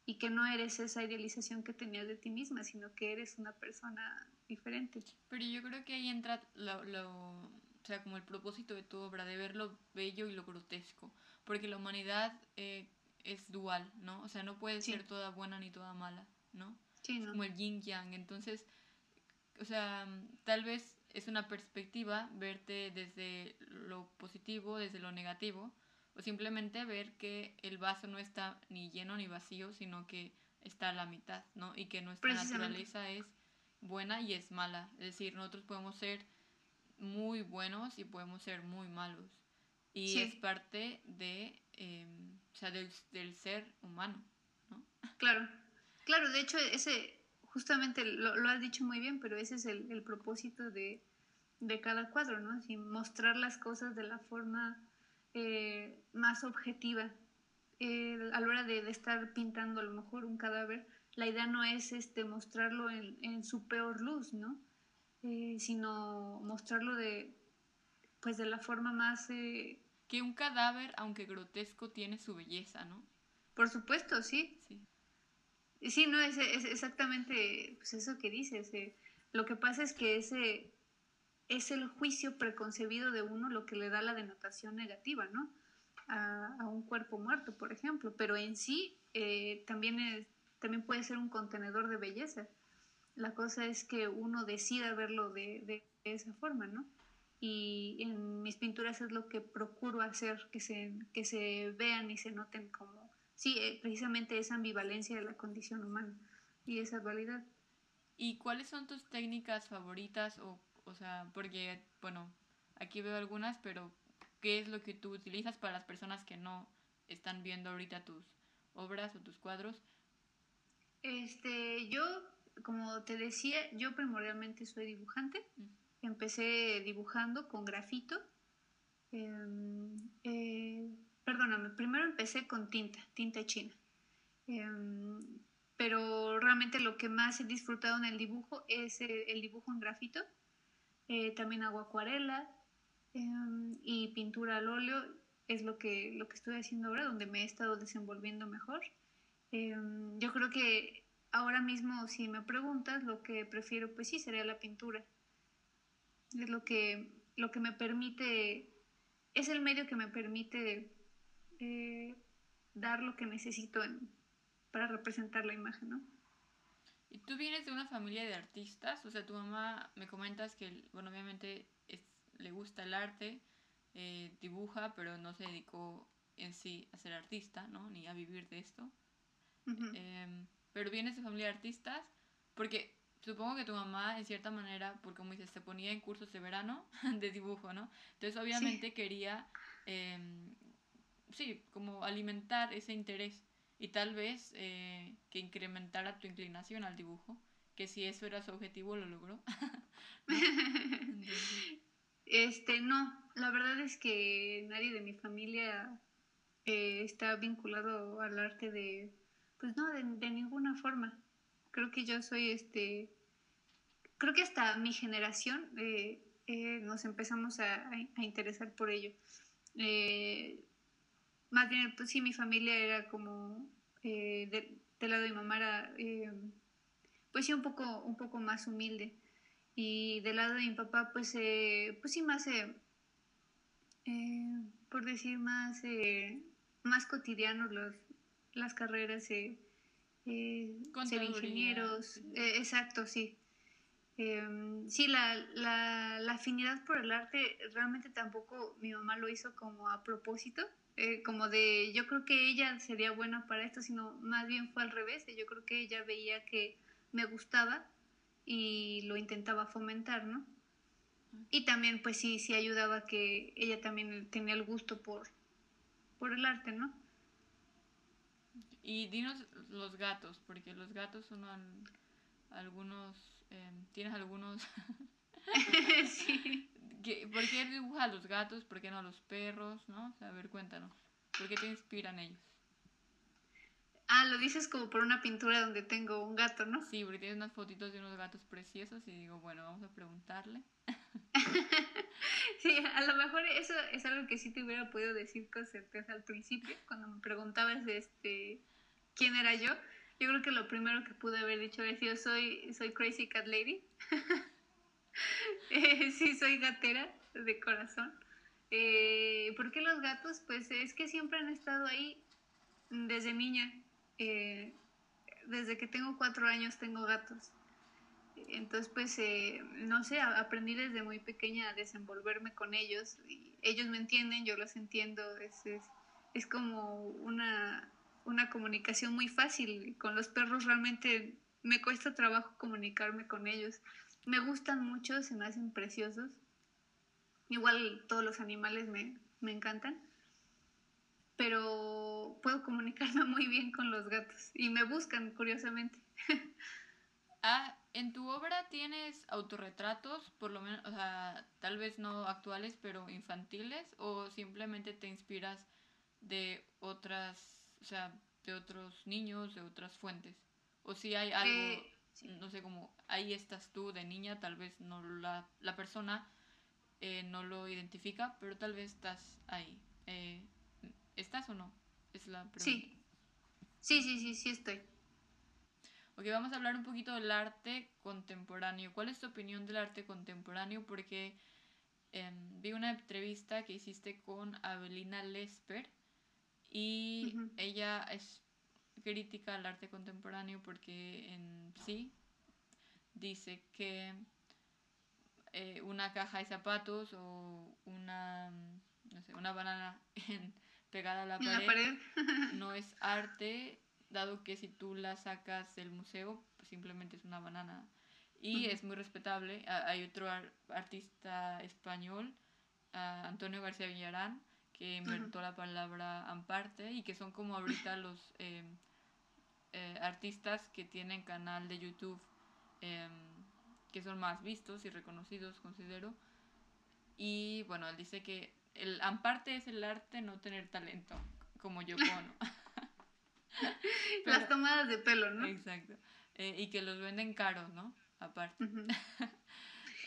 y que no eres esa idealización que tenías de ti misma, sino que eres una persona diferente. Pero yo creo que ahí entra lo, lo, o sea, como el propósito de tu obra, de ver lo bello y lo grotesco, porque la humanidad eh, es dual, ¿no? O sea, no puede ser toda buena ni toda mala, ¿no? Sí, ¿no? como el yin yang, entonces o sea, tal vez es una perspectiva verte desde lo positivo, desde lo negativo, o simplemente ver que el vaso no está ni lleno ni vacío, sino que está a la mitad, ¿no? Y que nuestra naturaleza es buena y es mala. Es decir, nosotros podemos ser muy buenos y podemos ser muy malos. Y es parte de, em, o sea, del, del ser humano, ¿no? Claro, claro, de hecho ese, justamente lo, lo, has dicho muy bien, pero ese es el, el propósito de, de, cada cuadro, ¿no? Así, mostrar las cosas de la forma eh, más objetiva. Eh, a la hora de, de, estar pintando a lo mejor un cadáver, la idea no es este, mostrarlo en, en su peor luz, ¿no? Eh, sino mostrarlo de, pues de la forma más... Eh, que un cadáver, aunque grotesco, tiene su belleza, ¿no? Por supuesto, sí. Sí. Sí, no, es, es exactamente pues eso que dices. Eh. Lo que pasa es que ese es el juicio preconcebido de uno lo que le da la denotación negativa, ¿no? A, a un cuerpo muerto, por ejemplo. Pero en sí eh, también, es, también puede ser un contenedor de belleza. La cosa es que uno decida verlo de, de esa forma, ¿no? Y en mis pinturas es lo que procuro hacer, que se, que se vean y se noten como sí, eh, precisamente esa ambivalencia de la condición humana y esa dualidad. ¿Y cuáles son tus técnicas favoritas? O, o sea, porque, bueno, aquí veo algunas, pero ¿qué es lo que tú utilizas para las personas que no están viendo ahorita tus obras o tus cuadros? Este, yo, como te decía, yo primordialmente soy dibujante. Empecé dibujando con grafito. Em, eh, perdóname, primero empecé con tinta, tinta china. Em, pero realmente lo que más he disfrutado en el dibujo es eh, el dibujo en grafito. Eh, también hago acuarela em, y pintura al óleo es lo que, lo que estoy haciendo ahora, donde me he estado desenvolviendo mejor. Yo creo que ahora mismo, si me preguntas, lo que prefiero, pues sí, sería la pintura. Es lo que, lo que me permite, es el medio que me permite eh, dar lo que necesito para representar la imagen, ¿no? ¿Y tú vienes de una familia de artistas? O sea, tu mamá me comentas que, bueno, obviamente le gusta el arte, eh, dibuja, pero no se dedicó en sí a ser artista, ¿no? Ni a vivir de esto. Pero vienes de familia de artistas porque supongo que tu mamá, en cierta manera, porque como dices, se ponía en cursos de verano de dibujo, ¿no? Entonces, obviamente quería, em, sí, como alimentar ese interés y tal vez eh, que incrementara tu inclinación al dibujo, que si eso era su objetivo, lo logró. Este, no, la verdad es que nadie de mi familia eh, está vinculado al arte de, pues no, de, de ninguna forma. Creo que yo soy este creo que hasta mi generación eh, eh, nos empezamos a, interesar por ello. Eh, más bien, pues sí, mi familia era como, del lado de mi mamá era, pues sí, un poco, un poco más humilde. Y del lado de mi papá, pues, pues sí, más, por decir, más, más cotidianos los, las carreras, ser ingenieros, exacto, sí. Em, sí, la, la, la, afinidad por el arte realmente tampoco mi mamá lo hizo como a propósito, eh, como de yo creo que ella sería buena para esto, sino más bien fue al revés, yo creo que ella veía que me gustaba y lo intentaba fomentar, ¿no? Y también pues sí, sí ayudaba que ella también tenía el gusto por, por el arte, ¿no? Y dinos los gatos, porque los gatos son algunos Em, ¿Tienes algunos? sí. ¿Por qué dibujas a los gatos? ¿Por qué no a los perros? ¿No? a ver, cuéntanos. ¿Por qué te inspiran ellos? Ah, lo dices como por una pintura donde tengo un gato, ¿no? Sí, porque tienes unas fotitos de unos gatos preciosos y digo, bueno, vamos a preguntarle. a lo mejor eso es algo que sí te hubiera podido decir con certeza al principio, cuando me preguntabas este quién era yo. Yo creo que lo primero que pude haber dicho es yo soy, soy Crazy Cat Lady. Eh, sí, soy gatera de corazón. Eh, ¿Por qué los gatos? Pues es que siempre han estado ahí desde niña. Eh, desde que tengo cuatro años tengo gatos. Entonces, pues, eh, no sé, aprendí desde muy pequeña a desenvolverme con ellos. Ellos me entienden, yo los entiendo. Es, es, es como una, una comunicación muy fácil. Con los perros realmente me cuesta trabajo comunicarme con ellos. Me gustan mucho, se me hacen preciosos. Igual todos los animales me, me encantan. Pero puedo comunicarme muy bien con los gatos y me buscan, curiosamente. ah, en tu obra tienes autorretratos, por lo menos, o sea, tal vez no actuales, pero infantiles, o simplemente te inspiras de otras o sea, de otros niños, de otras fuentes. O si hay algo, eh, no sé, como ahí estás tú de niña, tal vez no la, la persona eh, no lo identifica, pero tal vez estás ahí. Eh, ¿Estás o no? Es la pregunta. Sí. Sí, sí, sí, sí estoy. Ok, vamos a hablar un poquito del arte contemporáneo. ¿Cuál es tu opinión del arte contemporáneo? Porque em, vi una entrevista que hiciste con Abelina Lesper y ella es crítica al arte contemporáneo porque en sí dice que eh, una caja de zapatos o una, no sé, una banana pegada a la pared, no es arte, dado que si tú la sacas del museo, pues simplemente es una banana. Y es muy respetable. Hay otro artista español, Antonio García Villarán, que inventó la palabra amparte y que son como ahorita los em, eh, artistas que tienen canal de YouTube em, que son más vistos y reconocidos, considero. Y bueno, él dice que el amparte es el arte no tener talento, como yo cono. Las tomadas de pelo, ¿no? Exacto. Eh, y que los venden caros, ¿no? Aparte.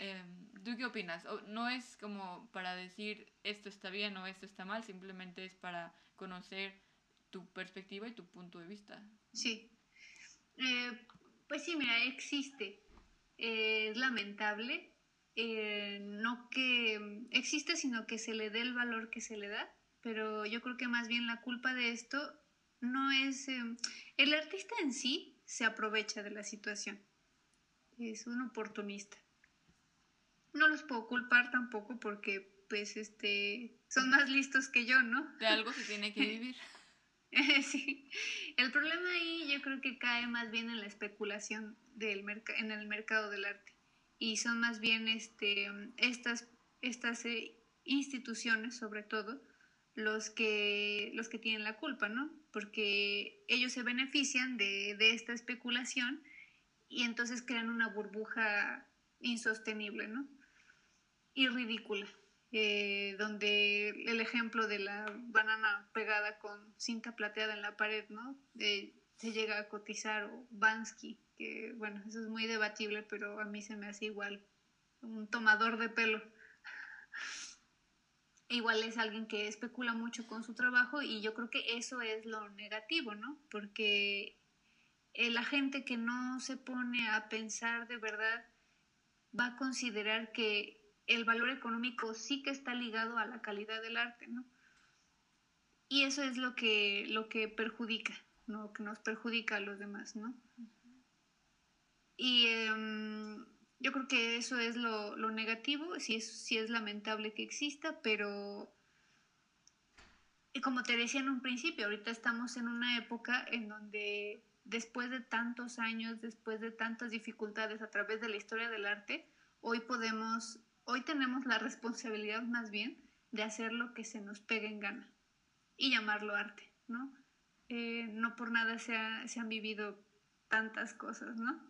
Em, ¿Tú qué opinas? No es como para decir esto está bien o esto está mal, simplemente es para conocer tu perspectiva y tu punto de vista. Sí. Eh, pues sí, mira, existe. es lamentable. Eh, no que existe, sino que se le dé el valor que se le da. Pero yo creo que más bien la culpa de esto no es... Em, el artista en sí se aprovecha de la situación. Es un oportunista no los puedo culpar tampoco porque pues este son más listos que yo, ¿no? De algo se tiene que vivir. sí. El problema ahí yo creo que cae más bien en la especulación del en el mercado del arte. Y son más bien este, estas, estas eh, instituciones, sobre todo, los que, los que tienen la culpa, ¿no? Porque ellos se benefician de, de esta especulación y entonces crean una burbuja insostenible, ¿no? Y ridícula. Eh, donde el ejemplo de la banana pegada con cinta plateada en la pared, ¿no? se llega a cotizar, o Bansky, que bueno, eso es muy debatible, pero a mí se me hace igual un tomador de pelo. Igual es alguien que especula mucho con su trabajo y yo creo que eso es lo negativo, ¿no? Porque la gente que no se pone a pensar de verdad va a considerar que el valor económico sí que está ligado a la calidad del arte, ¿no? Y eso es lo que, lo que perjudica, ¿no? Que nos perjudica a los demás, ¿no? Y em, yo creo que eso es lo, negativo, sí es, sí es lamentable que exista, pero y como te decía en un principio, ahorita estamos en una época en donde después de tantos años, después de tantas dificultades a través de la historia del arte, hoy podemos Hoy tenemos la responsabilidad más bien de hacer lo que se nos pegue en gana y llamarlo arte, ¿no? Eh, no por nada se, han vivido tantas cosas, ¿no?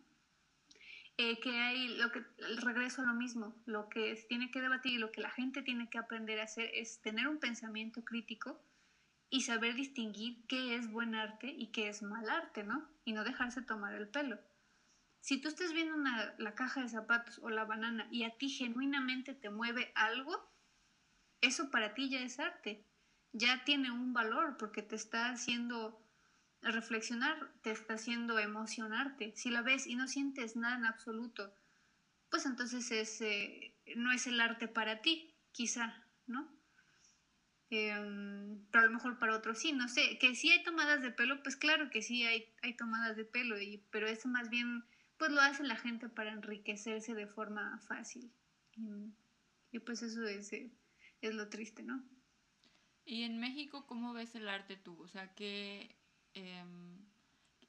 Eh, que hay, lo que, regreso a lo mismo, lo que se tiene que debatir y lo que la gente tiene que aprender a hacer es tener un pensamiento crítico y saber distinguir qué es buen arte y qué es mal arte, ¿no? Y no dejarse tomar el pelo. Si tú estás viendo la caja de zapatos o la banana y a ti genuinamente te mueve algo, eso para ti ya es arte. Ya tiene un valor porque te está haciendo reflexionar, te está haciendo emocionarte. Si la ves y no sientes nada en absoluto, pues entonces es, eh, no es el arte para ti, quizá, ¿no? Em, pero a lo mejor para otros sí, no sé, que si hay tomadas de pelo, pues claro que sí hay, hay tomadas de pelo, y, pero eso más bien pues lo hace la gente para enriquecerse de forma fácil. Y, pues eso es, eh, es lo triste, ¿no? ¿Y en México cómo ves el arte tú? O sea, ¿qué, em,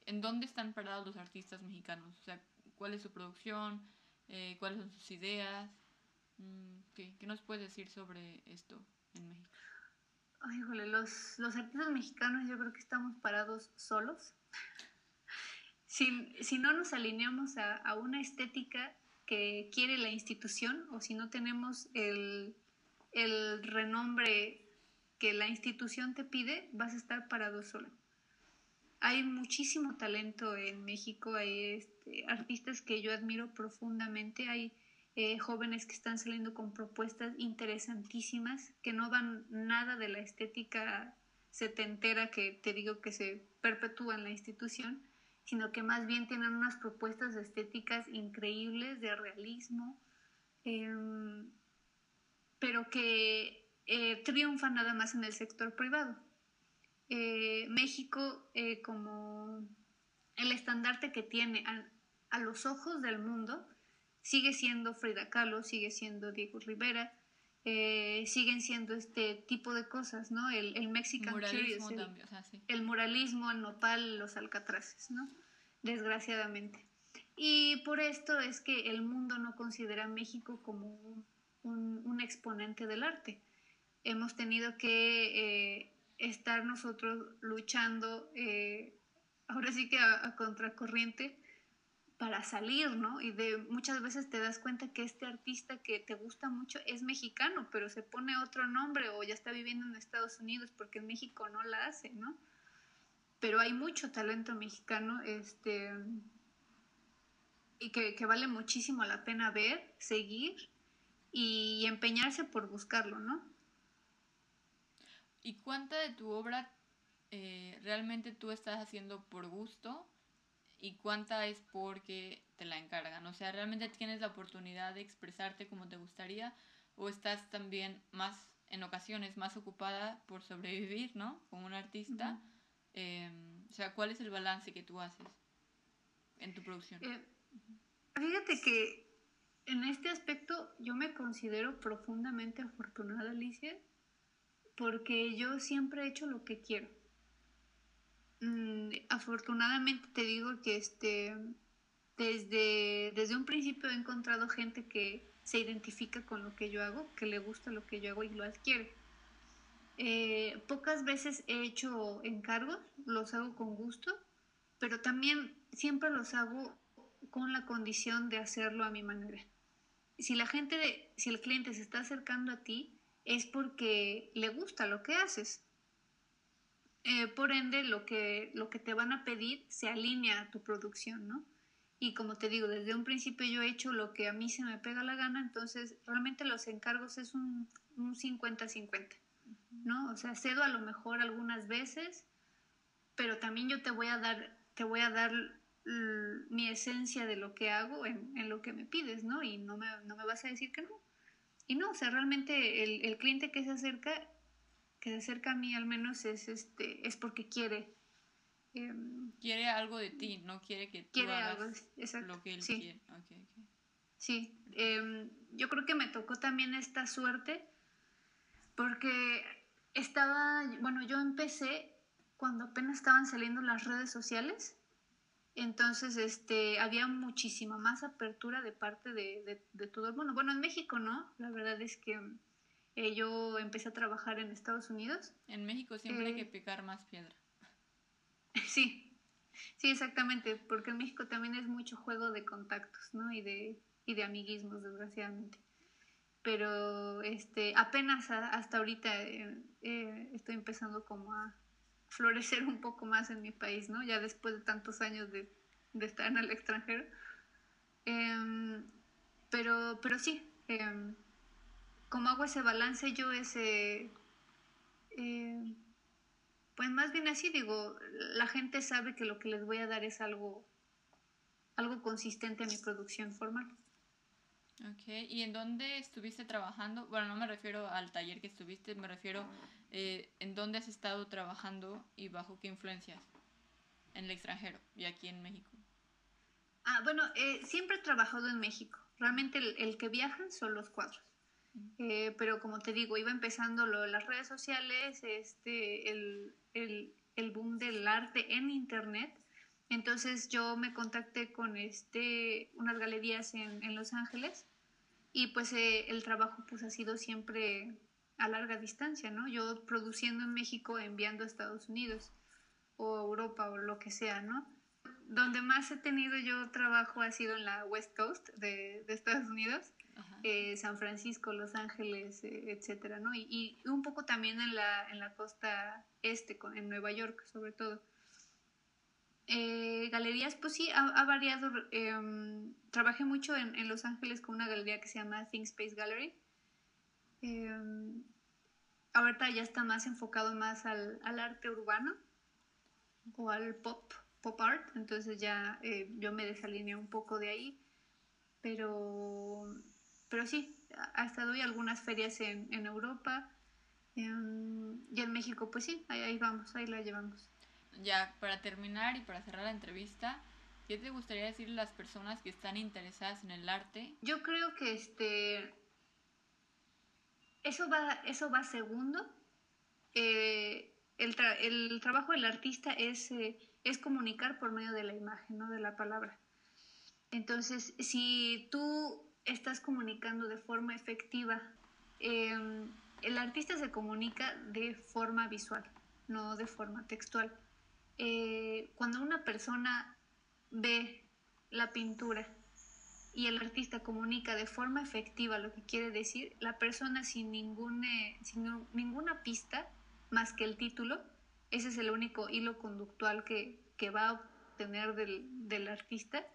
¿en dónde están parados los artistas mexicanos? O sea, ¿cuál es su producción? Eh, ¿Cuáles son sus ideas? Mm, ¿qué, ¿qué, nos puedes decir sobre esto en México? Ay, híjole, los, los artistas mexicanos yo creo que estamos parados solos si, no nos alineamos a, una estética que quiere la institución o si no tenemos el, renombre que la institución te pide, vas a estar parado solo. Hay muchísimo talento en México, hay este, artistas que yo admiro profundamente, hay eh, jóvenes que están saliendo con propuestas interesantísimas que no van nada de la estética setentera que te digo que se perpetúa en la institución sino que más bien tienen unas propuestas estéticas increíbles de realismo, em, pero que eh, triunfan nada más en el sector privado. Eh, México, eh, como el estandarte que tiene a, los ojos del mundo, sigue siendo Frida Kahlo, sigue siendo Diego Rivera, siguen siendo este tipo de cosas, ¿no? El, el Mexican Curious, el, muralismo, el nopal, los alcatraces, ¿no? desgraciadamente. Y por esto es que el mundo no considera a México como un, exponente del arte. Hemos tenido que eh, estar nosotros luchando, eh, ahora sí que a, contracorriente, para salir, ¿no? Y de muchas veces te das cuenta que este artista que te gusta mucho es mexicano, pero se pone otro nombre o ya está viviendo en Estados Unidos porque en México no la hace, ¿no? pero hay mucho talento mexicano este, y que, vale muchísimo la pena ver, seguir y empeñarse por buscarlo, ¿no? ¿Y cuánta de tu obra eh, realmente tú estás haciendo por gusto y cuánta es porque te la encargan? O sea, ¿realmente tienes la oportunidad de expresarte como te gustaría o estás también más, en ocasiones, más ocupada por sobrevivir, ¿no? Como un artista? Em, o sea, ¿cuál es el balance que tú haces en tu producción? Eh, fíjate que en este aspecto yo me considero profundamente afortunada, Alicia, porque yo siempre he hecho lo que quiero. mm, afortunadamente te digo que este, desde, desde un principio he encontrado gente que se identifica con lo que yo hago, que le gusta lo que yo hago y lo adquiere. Eh, pocas veces he hecho encargos, los hago con gusto, pero también siempre los hago con la condición de hacerlo a mi manera. Si la gente, si el cliente se está acercando a ti, es porque le gusta lo que haces. Eh, por ende, lo que, lo que te van a pedir se alinea a tu producción, ¿no? Y como te digo, desde un principio yo he hecho lo que a mí se me pega la gana, entonces realmente los encargos es un 50-50, ¿no? O sea, cedo a lo mejor algunas veces, pero también yo te voy a dar, te voy a dar mi esencia de lo que hago en, en, lo que me pides, ¿no? Y no me, no me vas a decir que no. Y no, o sea, realmente el, el cliente que se acerca que se acerca a mí al menos es este es porque quiere em, quiere algo de ti no quiere que tú quiere hagas algo, exacto. lo que él sí. quiere sí em, yo creo que me tocó también esta suerte porque estaba bueno yo empecé cuando apenas estaban saliendo las redes sociales entonces este había muchísima más apertura de parte de, de, de todo el mundo bueno en México no la verdad es que eh, yo empecé a trabajar en Estados Unidos. En México siempre hay que eh, picar más piedra. Sí, sí, exactamente, porque en México también es mucho juego de contactos, ¿no? Y de, y de amiguismos, desgraciadamente. Pero este, apenas hasta ahorita eh, estoy empezando como a florecer un poco más en mi país, ¿no? Ya después de tantos años de, de estar en el extranjero. Em, pero, pero sí, em, como hago ese balance, yo ese... Eh, pues más bien así digo, la gente sabe que lo que les voy a dar es algo, algo consistente a mi producción formal. Ok, ¿y en dónde estuviste trabajando? Bueno, no me refiero al taller que estuviste, me refiero eh, en dónde has estado trabajando y bajo qué influencias en el extranjero y aquí en México. Ah, bueno, eh, siempre he trabajado en México. Realmente el, el que viajan son los cuadros. Eh, pero como te digo, iba empezando lo, las redes sociales, este, el, el, el, boom del arte en Internet. Entonces yo me contacté con este, unas galerías en, en Los Ángeles y pues eh, el trabajo pues ha sido siempre a larga distancia, ¿no? Yo produciendo en México, enviando a Estados Unidos o Europa o lo que sea, ¿no? Donde más he tenido yo trabajo ha sido en la West Coast de, de Estados Unidos eh, San Francisco, Los Ángeles, eh, etcétera, ¿no? Y, un poco también en la, en la costa este, en Nueva York, sobre todo. Eh, galerías, pues sí, ha, variado. Em, trabajé mucho en, Los Ángeles con una galería que se llama Think Space Gallery. Em, ahorita ya está más enfocado más al, arte urbano o al pop, pop art, entonces ya yo me desalineé un poco de ahí, pero pero sí, hasta doy algunas ferias en, Europa em, y en México, pues sí, ahí vamos, ahí la llevamos. Ya, para terminar y para cerrar la entrevista, ¿qué te gustaría decirle a las personas que están interesadas en el arte? Yo creo que este eso va, eso va segundo. Eh, el, el, trabajo del artista es, eh, es comunicar por medio de la imagen, no de la palabra. Entonces, si tú estás comunicando de forma efectiva. Em, el artista se comunica de forma visual, no de forma textual. Eh, cuando una persona ve la pintura y el artista comunica de forma efectiva lo que quiere decir, la persona sin, ningún, sin ninguna pista más que el título, ese es el único hilo conductual que, que va a obtener del, del artista,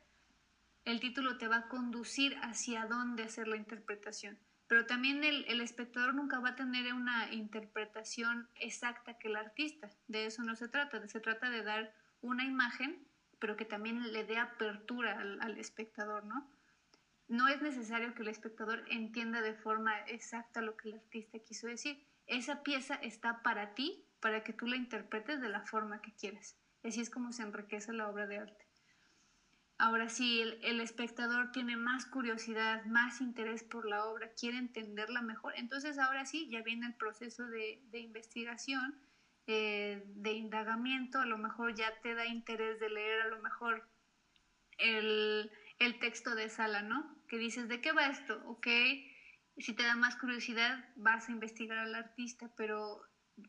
el título te va a conducir hacia dónde hacer la interpretación. Pero también el, espectador nunca va a tener una interpretación exacta que el artista. De eso no se trata. Se trata de dar una imagen, pero que también le dé apertura al, al espectador, ¿no? No es necesario que el espectador entienda de forma exacta lo que el artista quiso decir. Esa pieza está para ti, para que tú la interpretes de la forma que quieres. Así es como se enriquece la obra de arte. Ahora sí, el, espectador tiene más curiosidad, más interés por la obra, quiere entenderla mejor. Entonces ahora sí, ya viene el proceso de, investigación eh, de indagamiento, a lo mejor ya te da interés de leer a lo mejor el, el texto de Sala, ¿no? Que dices, ¿de qué va esto? Ok, si te da más curiosidad, vas a investigar al artista, pero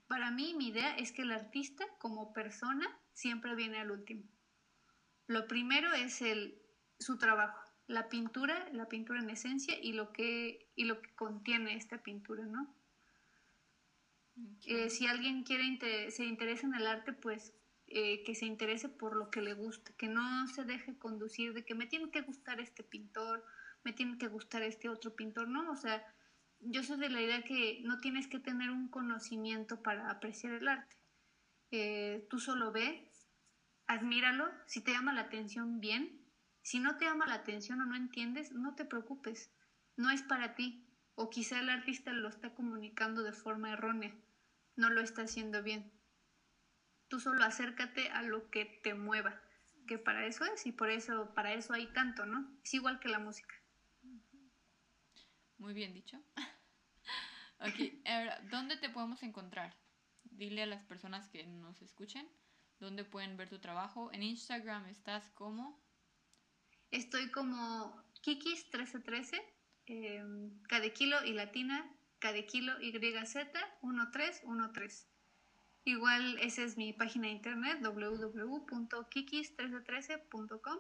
para mí mi idea es que el artista como persona siempre viene al último. Lo primero es el, su trabajo, la pintura, la pintura en esencia y lo que, y lo que contiene esta pintura, ¿no? Eh, si alguien quiere se interesa en el arte, pues eh, que se interese por lo que le guste, que no se deje conducir de que me tiene que gustar este pintor, me tiene que gustar este otro pintor, ¿no? O sea, yo soy de la idea que no tienes que tener un conocimiento para apreciar el arte. Eh, tú solo ve, admíralo, si te llama la atención, bien. Si no te llama la atención o no entiendes, no te preocupes, no es para ti. O quizá el artista lo está comunicando de forma errónea, no lo está haciendo bien. Tú solo acércate a lo que te mueva, que para eso es y por eso, para eso hay tanto, ¿no? Es igual que la música. Muy bien dicho. ok, ¿dónde te podemos encontrar? Dile a las personas que nos escuchen dónde pueden ver tu trabajo. En Instagram estás como... Estoy como Kikis1313, eh, cada kilo y latina, cada kilo YZ 1313. Igual esa es mi página de internet www.kikis1313.com.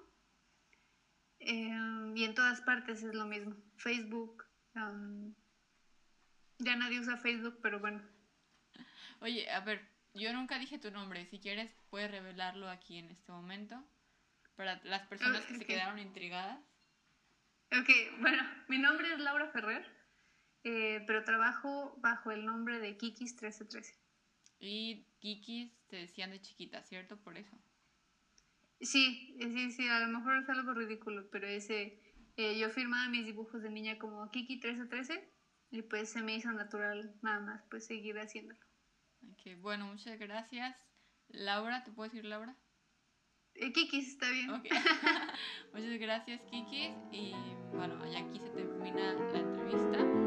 Eh, y en todas partes es lo mismo. Facebook, ya nadie usa Facebook, pero bueno. Oye, a ver, yo nunca dije tu nombre. Si quieres, puedes revelarlo aquí en este momento. Para las personas que se quedaron intrigadas. Ok, bueno, mi nombre es Laura Ferrer, eh, pero trabajo bajo el nombre de Kikis1313. Y Kikis te decían de chiquita, ¿cierto? Por eso. Sí, sí, sí, a lo mejor es algo ridículo, pero ese eh, yo firmaba mis dibujos de niña como Kiki 1313 y pues se me hizo natural nada más pues seguir haciéndolo. Ok, bueno, muchas gracias. Laura, ¿te puedo decir Laura? Eh, Kikis, está bien. muchas gracias, Kikis. Y bueno, ya aquí se termina la entrevista.